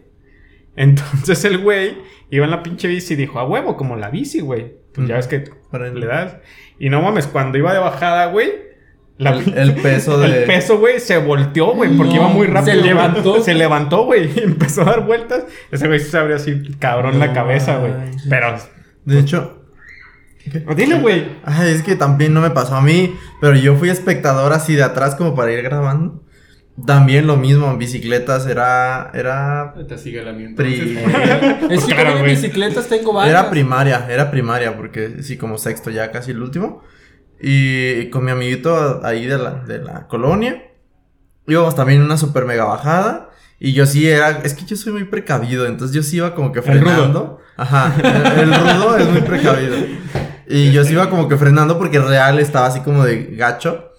Entonces el güey iba en la pinche bici y dijo, a huevo, como la bici, güey. Pues ya Ujú. ves que Para le das. Y no mames, cuando iba de bajada, güey, la El, el peso de. el peso, güey, se volteó, güey, porque No, iba muy rápido. se levantó. Se levantó, güey, y empezó a dar vueltas. Ese güey se abrió así, cabrón, la No cabeza, güey. Pero, De hecho. dile, güey. Ay, es que también no me pasó a mí. Pero yo fui espectador así de atrás como para ir grabando. También lo mismo, en bicicletas era. Era. Te sigue la pri-. Es que Claro, en bicicletas tengo varias. Era primaria, era primaria, porque sí, como sexto ya casi el último. Y con mi amiguito ahí de la, de la colonia. Íbamos también en una super mega bajada. Y yo sí era, es que yo soy muy precavido, entonces yo sí iba como que El rudo. frenando. Ajá, el, el rudo es muy precavido. Y yo sí iba como que frenando porque real estaba así como de gacho.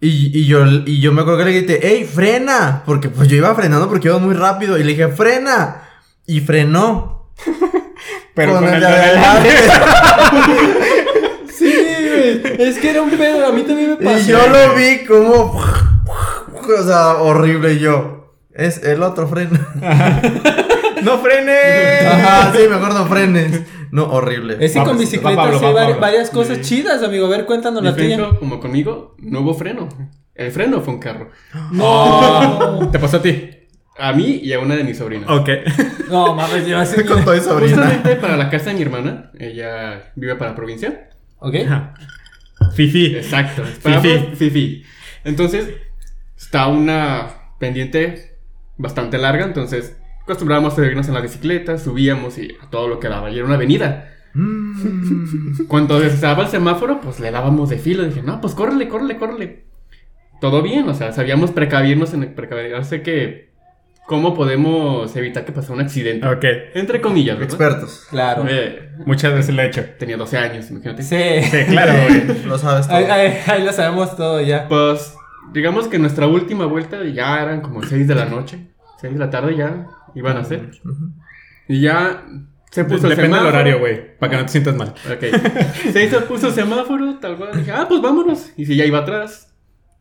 Y, y yo, y yo me acuerdo que le grité, ¡Ey, frena! Porque pues yo iba frenando porque iba muy rápido. Y le dije, ¡frena! Y frenó. Pero Con con, el el de adelante. Sí. Es que era un pedo. A mí también me pasó. Y yo lo vi como. O sea, horrible. Y yo. Es el otro freno. ¡No frenes! Ajá, sí, mejor no frenes. No, horrible. Es que con Pablo, hay va, vari- Pablo. varias cosas chidas, amigo. A ver, cuéntanos la tuya. Como conmigo, no hubo freno. El freno fue un carro. No. Te pasó a ti. A mí y a una de mis sobrinas. Ok. No, mames, yo así. con todo y sobrina. Justamente para la casa de mi hermana. Ella vive para la provincia. ¿Ok? Fifi. Exacto. Fifi. Fifi. Entonces, está una pendiente bastante larga. Entonces, acostumbrábamos a subirnos en la bicicleta, subíamos y a todo lo que daba. Y era una avenida. Mm. Cuando estaba el semáforo, pues le dábamos de filo. Dije, no, pues córrele, córrele, córrele. Todo bien, o sea, sabíamos precavirnos en el precavirse que. ¿Cómo podemos evitar que pase un accidente? Ok. Entre comillas, ¿verdad? Expertos. Claro. Eh, Muchas veces lo he hecho. tenía 12 años, imagínate. Sí. Sí, claro, güey. Lo sabes todo. Ahí, ahí- ahí lo sabemos todo ya. Pues, digamos que nuestra última vuelta ya eran como 6 de la noche. 6 de la tarde ya iban a ser. Y ya se puso el Depende del semáforo. horario, güey. Para que no te sientas mal. Ok. Se hizo, puso el semáforo, tal cual. Dije, ah, pues vámonos. Y si ya iba atrás,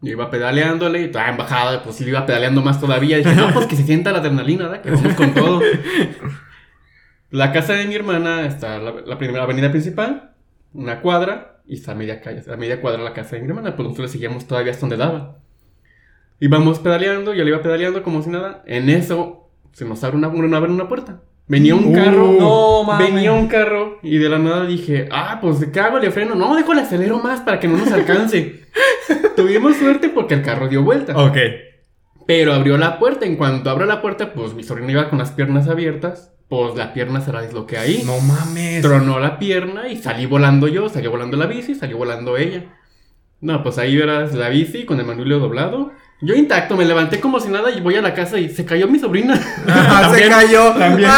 yo iba pedaleándole y toda en bajada, pues sí, iba pedaleando más todavía. Dije, no, pues que se sienta la adrenalina, ¿verdad? Que vamos con todo. La casa de mi hermana está la, la primera avenida principal, una cuadra, y está a media calle, a media cuadra la casa de mi hermana. Pues nosotros le seguíamos todavía hasta donde daba. Íbamos pedaleando, yo le iba pedaleando como si nada. En eso se nos abre una, una, abre una puerta. Venía un Uh, carro. No, mames. Venía un carro y de la nada dije, ah, pues ¿qué hago? Le freno. No, déjale acelero más para que no nos alcance. Tuvimos suerte porque el carro dio vuelta. Ok. Pero abrió la puerta. En cuanto abre la puerta, pues mi sobrino iba con las piernas abiertas. Pues la pierna se la desbloqueé ahí. No mames. Tronó la pierna y salí volando yo. Salió volando la bici, salió volando ella. No, pues ahí verás la bici con el manubrio doblado. Yo intacto, me levanté como si nada y voy a la casa y se cayó mi sobrina. Ah, se También- cayó. también.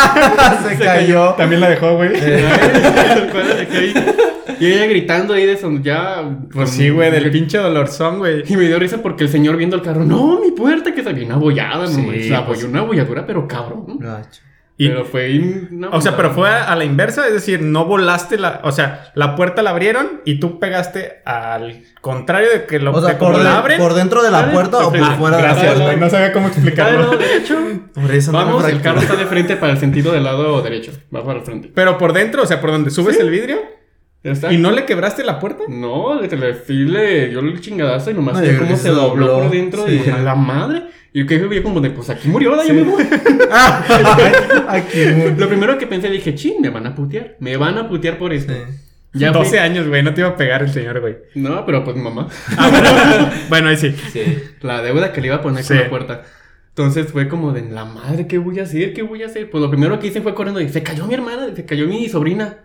se cayó. También la dejó, güey. Eh. Y ella gritando ahí de son ya. Pues sí, güey, del pinche dolorzón, güey. Y me dio risa porque el señor viendo el carro, no, mi puerta, que se bien abollada, Sí, no la pues- abolló una abolladura, pero cabrón. Gacho. Y- pero fue. in- O sea, pero fue a, a la inversa, es decir, no volaste la. O sea, la puerta la abrieron y tú pegaste al contrario de que lo O sea, por, la abren. por dentro de la puerta o por ah, fuera de la Gracias, puerta. güey, no sabía cómo Ah, explicarlo. no, derecho. Por eso no Vamos, el fracturó. carro está de frente para el sentido del lado derecho. Va para el frente. Pero por dentro, o sea, por donde subes el vidrio. ¿Y no le quebraste la puerta? No, le, le, le dio el chingadazo y nomás yo creo cómo se dobló dobló. por dentro Sí. y a la madre. Y yo que vi como de, pues aquí murió, ¿verdad? Ya me voy. Aquí. Lo primero que pensé, dije, ching, me van a putear. Me van a putear por esto. Sí. Ya fui- 12 años, güey, no te iba a pegar el señor, güey. No, pero pues mamá. Ah, bueno, bueno, ahí sí. Sí. La deuda que le iba a poner Sí. con la puerta. Entonces fue como de la madre, ¿qué voy a hacer? ¿Qué voy a hacer? Pues lo primero que hice fue corriendo y se cayó mi hermana, se cayó mi sobrina.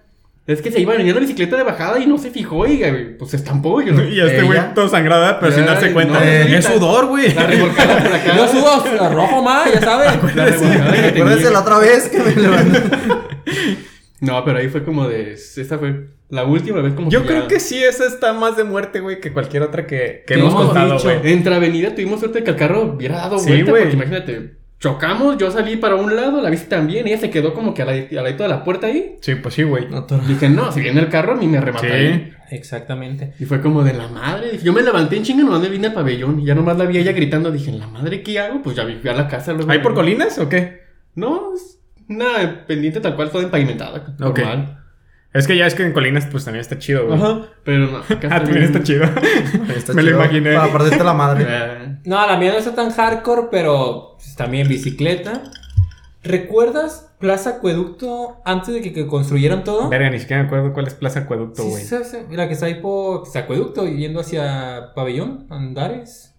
Es que se iba a venir la bicicleta de bajada y no se fijó y eh, pues se estampó. Y yo, Y este güey todo sangrado, ¿verdad? pero Ya, sin darse cuenta. no, Eh, es sudor, güey. la revolcada por acá. Yo subo a rojo más, ya sabes. La. Acuérdense la otra vez que me levanté. No, pero ahí fue como de. Esa fue la última vez como Yo que creo ya- que sí, esa está más de muerte, güey, que cualquier otra que, que hemos contado, güey. Entre avenida tuvimos suerte que el carro hubiera dado Sí, vuelta. Porque imagínate, chocamos, yo salí para un lado, la bici también, ella se quedó como que al lado al ladito de la puerta ahí. Sí, pues sí, güey. Dije, no, si viene el carro, a mí me remata Sí. ahí. Exactamente. Y fue como de la madre. Yo me levanté en chinga, nomás me vine al pabellón. Y ya nomás la vi a ella gritando. Dije, ¿la madre qué hago? Pues ya vi- fui a la casa. luego- ¿Hay por colinas o qué? No, es una pendiente tal cual, toda empavimentada. Ok. Normal. Es que ya es que en colinas, pues también está chido, güey. Ajá. Pero no. acá Ah, también está chido. Está Me lo imaginé. Para perderte la madre. No, la mía no está tan hardcore, pero pues, también bicicleta. ¿Recuerdas Plaza Acueducto antes de que, que construyeran todo? Verga, ni siquiera me acuerdo cuál es Plaza Acueducto, Sí, güey. sí, sí, La que está ahí por pues, Acueducto yendo hacia Pabellón, Andares.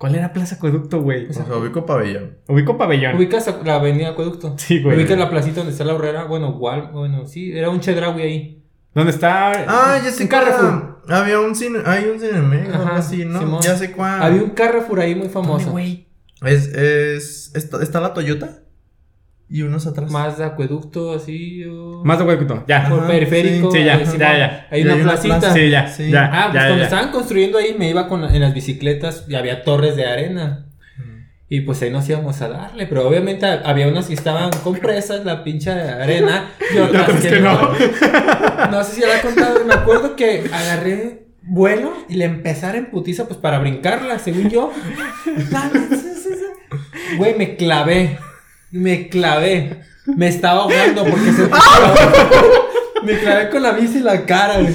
¿Cuál era Plaza Acueducto, güey? O sea, ubico pabellón. Ubico pabellón. Ubicas la avenida Acueducto. Sí, güey. Ubicas la placita donde está la horrera. Bueno, igual, bueno, sí, era un chedraui ahí. ¿Dónde está? Ah, ya sé Un cuál. Carrefour. Había un cine, hay un cine medio, algo Ajá, así, ¿no? Simón. Ya sé cuál. Había un Carrefour ahí muy famoso. Es, es, está, está la Toyota y unos atrás. Más de acueducto, así. o- Más de Acueducto. Ya. por Ajá, periférico. sí. Sí, ya, ya, ya. Hay Y una hay una placita. plaza. Sí, ya. Sí. Ya. Ah, pues ya, cuando ya. estaban construyendo ahí me iba con en las bicicletas y había torres de arena. Y pues ahí nos íbamos a darle, pero obviamente había unas que estaban compresas, la pinche arena, y otras otras que, que no. no. No sé si ya la he contado, me acuerdo que agarré vuelo y le dar en putiza pues para brincarla, según yo. No, no. Güey, me clavé, me clavé, me estaba ahogando porque se me clavé con la bici en la cara, güey.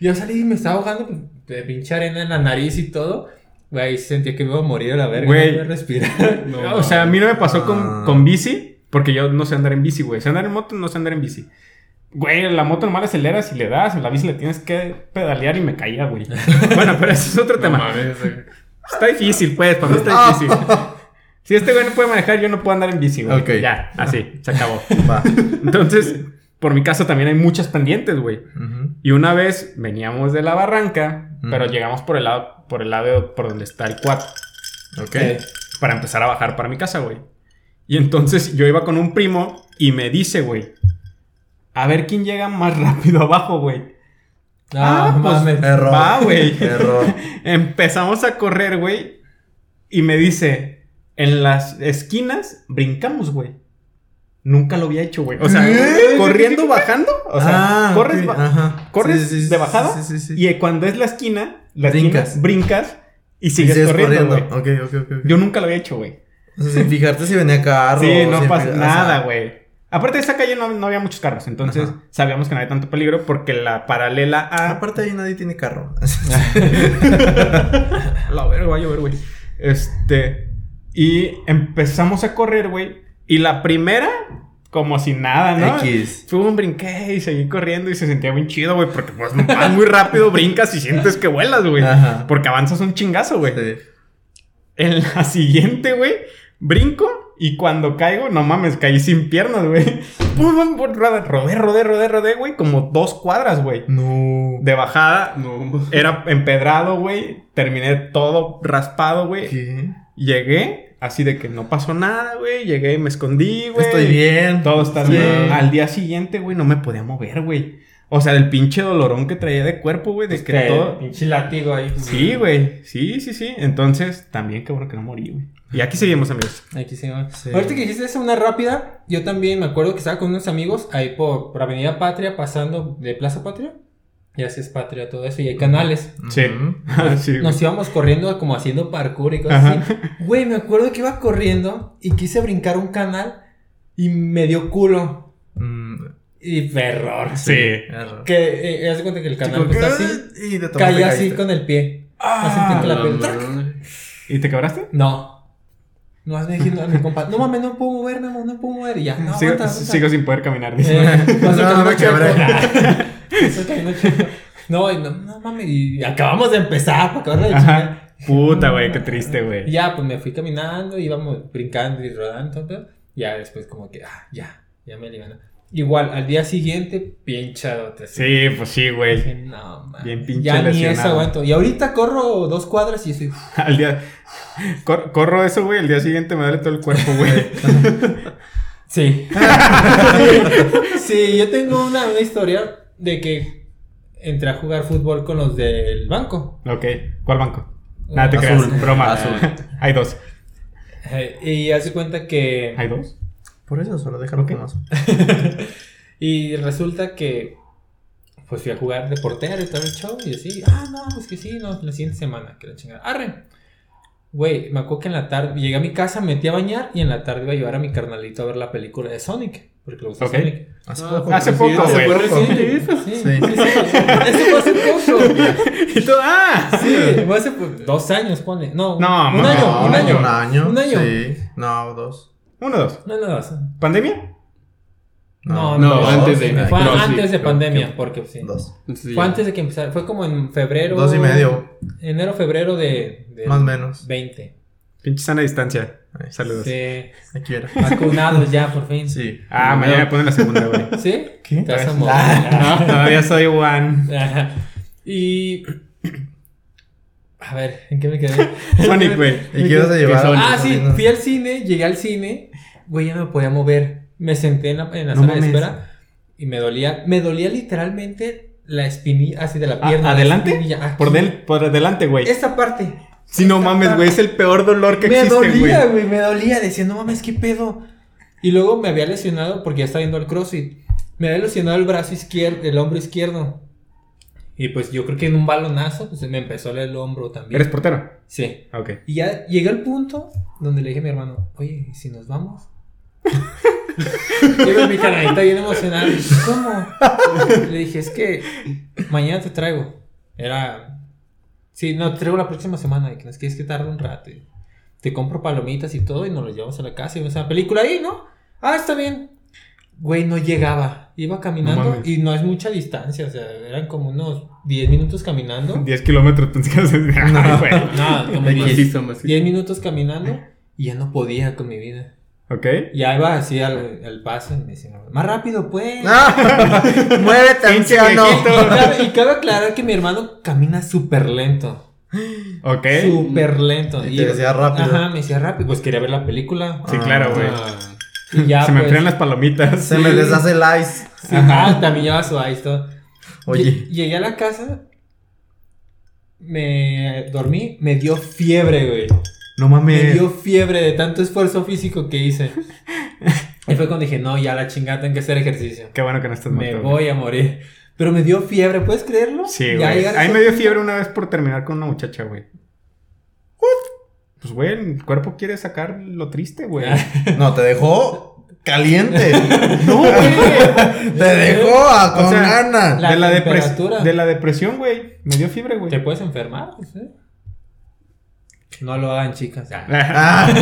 Yo salí y me estaba ahogando de pinche arena en la nariz y todo. Güey, sentía que me iba a morir a la verga. Güey. No podía respirar. No, o sea, a mí no me pasó con, Ah. con bici, porque yo no sé andar en bici, güey. Sé andar en moto, no sé andar en bici. Güey, la moto normal aceleras y le das, en la bici le tienes que pedalear y me caía, güey. bueno, pero ese es otro no tema. mames, eh. Está difícil, pues, para mí está difícil. Si este güey no puede manejar, yo no puedo andar en bici, güey. Ok. Ya, así, se acabó. Va. Entonces, por mi casa también hay muchas pendientes, güey. Y una vez veníamos de la barranca, pero llegamos por el lado, por el lado por donde está el 4 Ok. para empezar a bajar para mi casa, güey. Y entonces yo iba con un primo y me dice, güey, a ver quién llega más rápido abajo, güey. No, Ah, pues, mames. Error. Va, güey. Error. Empezamos a correr, güey. Y me dice, en las esquinas brincamos, güey. Nunca lo había hecho, güey. O sea, ¿Qué? corriendo, bajando. O sea, Ah, corres, ok, ba- ajá. corres Sí, sí, sí, de bajada. sí, sí, sí, sí. Y cuando es la esquina, la Brincas. esquina, brincas y Y sigues, corriendo, güey. Ok, ok, ok. ok. Yo nunca lo había hecho, güey. O sea, sin fijarte si venía carro. Sí, no pasa nada, o sea, güey. Aparte de esa calle no, no había muchos carros, entonces Ajá. sabíamos que no había tanto peligro porque la paralela a... Aparte ahí nadie tiene carro. La verga, va a llover, güey. Este. Y empezamos a correr, güey. Y la primera, como si nada, ¿no? X. Fue un brinqué y seguí corriendo y se sentía bien chido, güey. Porque pues vas muy rápido, brincas y sientes que vuelas, güey. Porque avanzas un chingazo, güey. Sí. En la siguiente, güey, brinco y cuando caigo, no mames, caí sin piernas, güey. Rodé, rodé, rodé, rodé, rodé, güey. Como dos cuadras, güey. No. De bajada. No. Era empedrado, güey. Terminé todo raspado, güey. ¿Qué? Llegué, así de que no pasó nada, güey. Llegué, me escondí, güey. Estoy bien. Todo está Sí. bien. Al día siguiente, güey, no me podía mover, güey. O sea, del pinche dolorón que traía de cuerpo, güey, de que Este, todo... Pinche látigo ahí. Sí, güey. Sí, sí, sí. Entonces, también qué bueno que no morí, güey. Y aquí seguimos, amigos. Aquí se va. Sí. Ahorita que dijiste esa una rápida, yo también me acuerdo que estaba con unos amigos ahí por, por Avenida Patria, pasando de Plaza Patria. Y así es Patria, todo eso, y hay canales. Sí. Ah, sí. Nos íbamos corriendo como haciendo parkour y cosas Ajá. así. Güey, me acuerdo que iba corriendo y quise brincar un canal y me dio culo. Mm, Y perror. Sí. error. Que, eh, haz de cuenta que el canal Chico, pues, así, Y de caí así con el pie. Ah, que la No, piel- no, no. ¿Y te quebraste? No. No has diciendo a mi compa, no mames, no puedo mover, no, no puedo mover. Y ya, no, sigo, aguanta, aguanta. sigo sin poder caminar. dice. Eh, No, me. No, y no, no mames, y acabamos de empezar para acabar de Ajá. chingar. Puta, güey, qué triste, güey. ya, pues me fui caminando, íbamos brincando y rodando, todo. Ya después como que, ah, ya, ya me alivianó. Igual, al día siguiente, pinchadote. así. Sí, pues sí, güey. Dije, no, man. Bien pinche Ya ni eso aguanto. Y ahorita corro dos cuadras y estoy. Al día. cor- corro eso, güey. El día siguiente me duele todo el cuerpo, güey. Sí. sí, yo tengo una, una historia de que entré a jugar fútbol con los del banco. ok. ¿Cuál banco? Nada, te Azul. creas. Broma. Azul. Hay dos. Eh, y hace cuenta que. ¿Hay dos? Por eso, solo déjalo como azul. y resulta que. Pues fui a jugar de portero y todo el show. Y así, ah, no, pues que sí, no, la siguiente semana, que la chingada. Arre. Güey, me acuerdo que en la tarde llegué a mi casa, me metí a bañar y en la tarde iba a llevar a mi carnalito a ver la película de Sonic. Porque le gusta. Sonic. Hace Ah, poco. Hace poco, hace güey. fue reciente eso. Sí, Sí. sí, sí. Eso fue hace poco. Y. ¡Ah! Sí, fue hace pues, dos años, pone. No, No, un mames. año, No, un año. Un año. Un año. Sí. No, dos. Uno, dos. No, no, dos. ¿Pandemia? No, No, no, antes de- Fue no, sí, antes de pandemia, porque sí. Dos. Sí, Fue antes de que empezara. Fue como en febrero. Dos y medio. Enero, febrero de. de Más o menos. 20. Pinche sana distancia. Saludos. Sí. Aquí era. Vacunados ya, por fin. Sí. Ah, mañana me ponen la segunda, güey. ¿Sí? ¿Qué? Te vas a morir. No, todavía soy one. Ajá. Y. A ver, ¿en qué me quedé? Sonic, güey. ¿Y qué ibas a llevar? Ah, sí, fui al cine, llegué al cine, güey, ya no me podía mover. Me senté en la, en la No sala de espera y me dolía, me dolía literalmente la espinilla, así de la pierna. la ¿Adelante? Por, del, por delante, güey. Esta parte. Si no esta mames, güey. Es el peor dolor que Me existe, güey. dolía, güey, me dolía. Decía, no mames, qué pedo. Y luego me había lesionado porque ya estaba yendo al crossfit. Me había lesionado el brazo izquierdo, el hombro izquierdo. Y pues yo creo que en un balonazo pues, me empezó a el hombro también. ¿Eres portero? Sí. Ok. Y ya llegué al punto donde le dije a mi hermano, oye, ¿y si nos vamos? Llevo mi canalita bien dije, ¿Cómo? Le dije, es que mañana te traigo. Era. Sí, no, te traigo la próxima semana. Y que nos quieres que tarde un rato. y te compro palomitas y todo y nos lo llevamos a la casa y vemos una película ahí, ¿no? Ah, está bien. Güey, no llegaba. Iba caminando No y no es mucha distancia. O sea, eran como unos 10 minutos caminando. 10 kilómetros. No, como Macizo, 10 macizo. 10 minutos caminando y ya no podía con mi vida. Ok. Ya iba así al, al paso y me decía, más rápido pues. ¡Ah! ¡Muévete, anciano! Y cabe, y aclarar que mi hermano camina súper lento. Ok. Súper lento. Y te decía rápido. Ajá, me decía rápido. Pues quería ver la película. Sí, claro, güey. Ah, Y ya, Se me pues, enfrían las palomitas. Se me deshace el ice. sí, Ajá, también lleva su ice todo. Oye. Lle- Llegué a la casa. Me dormí. Me dio fiebre, güey. No Me mames. dio fiebre de tanto esfuerzo físico que hice. Y fue cuando dije, no, ya la chingada, tengo que hacer ejercicio. Qué bueno que no estás Me muerto. voy a morir. Pero me dio fiebre, ¿puedes creerlo? Sí, güey. A mí me dio fiebre una vez por terminar con una muchacha, güey. Pues, güey, el cuerpo quiere sacar lo triste, güey. No, te dejó caliente. No, güey. te dejó a, con O sea, ganas. La de, la de la depresión, güey. Me dio fiebre, güey. ¿Te puedes enfermar? Pues, ¿eh? No lo hagan, chicas. Ah. Ah.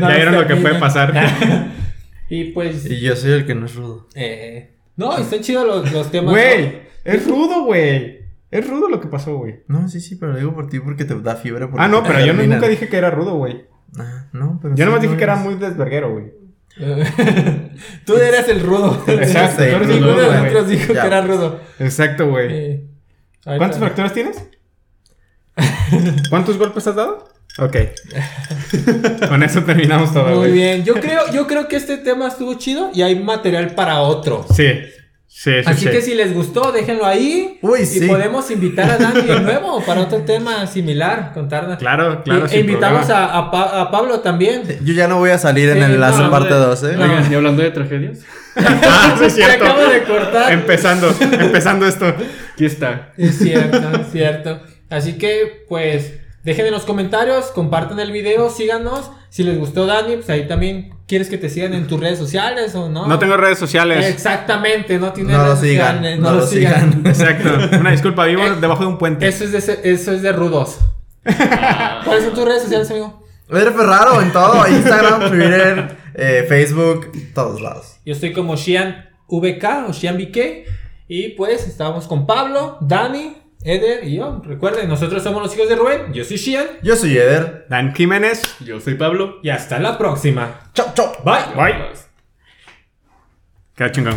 ya vieron lo que puede pasar. y pues. Y yo soy el que no es rudo. eh, no, están chidos los, los temas. Güey, es rudo, güey. Es rudo lo que pasó, güey. No, sí, sí, pero lo digo por ti porque te da fiebre. Ah, no, pero yo no- nunca dije que era rudo, güey. Ah, no, pero Yo sí nomás dije que era muy desverguero, güey. Tú eres el rudo. Exacto, tú eres el Ninguno rudo, nosotros dijo Ya. que era rudo. Exacto, güey. Eh, ¿Cuántas fracturas tienes? ¿Cuántos golpes has dado? Ok. Con eso terminamos todo, Muy güey. bien. Yo creo, yo creo que este tema estuvo chido y hay material para otro. Sí. Sí, sí, Así sí. que si les gustó, déjenlo ahí. Uy, y sí. podemos invitar a Dani de nuevo para otro tema similar, contarnos. Claro, claro, Y- sin e invitamos a, a Pa- a Pablo también. Yo ya no voy a salir en el enlace no, parte no, 2, ¿eh? no. Oigan, y hablando de tragedias, Ah, sí, es cierto. acaba de cortar. Empezando, empezando esto. aquí está. Es cierto, es cierto. Así que, pues, dejen en los comentarios, compartan el video, síganos. Si les gustó Dani, pues ahí también quieres que te sigan en tus redes sociales o no. No tengo redes sociales. Exactamente, no tiene No lo redes sigan, sociales, no lo sigan. Exacto. Una disculpa, vivo Eh, debajo de un puente. Eso es de, eso es de rudos. ¿Cuáles son tus redes sociales, amigo? Eder Ferraro en todo, Instagram, Twitter, eh, Facebook, todos lados. Yo estoy como Shian VK o Shian BK. Y pues estamos con Pablo, Dani, Eder y yo. Recuerden, nosotros somos los hijos de Rubén. Yo soy Shian. Yo soy Eder. Dan Jiménez. Yo soy Pablo. Y hasta la próxima. Chau, chau. Bye. Bye. Queda chingón.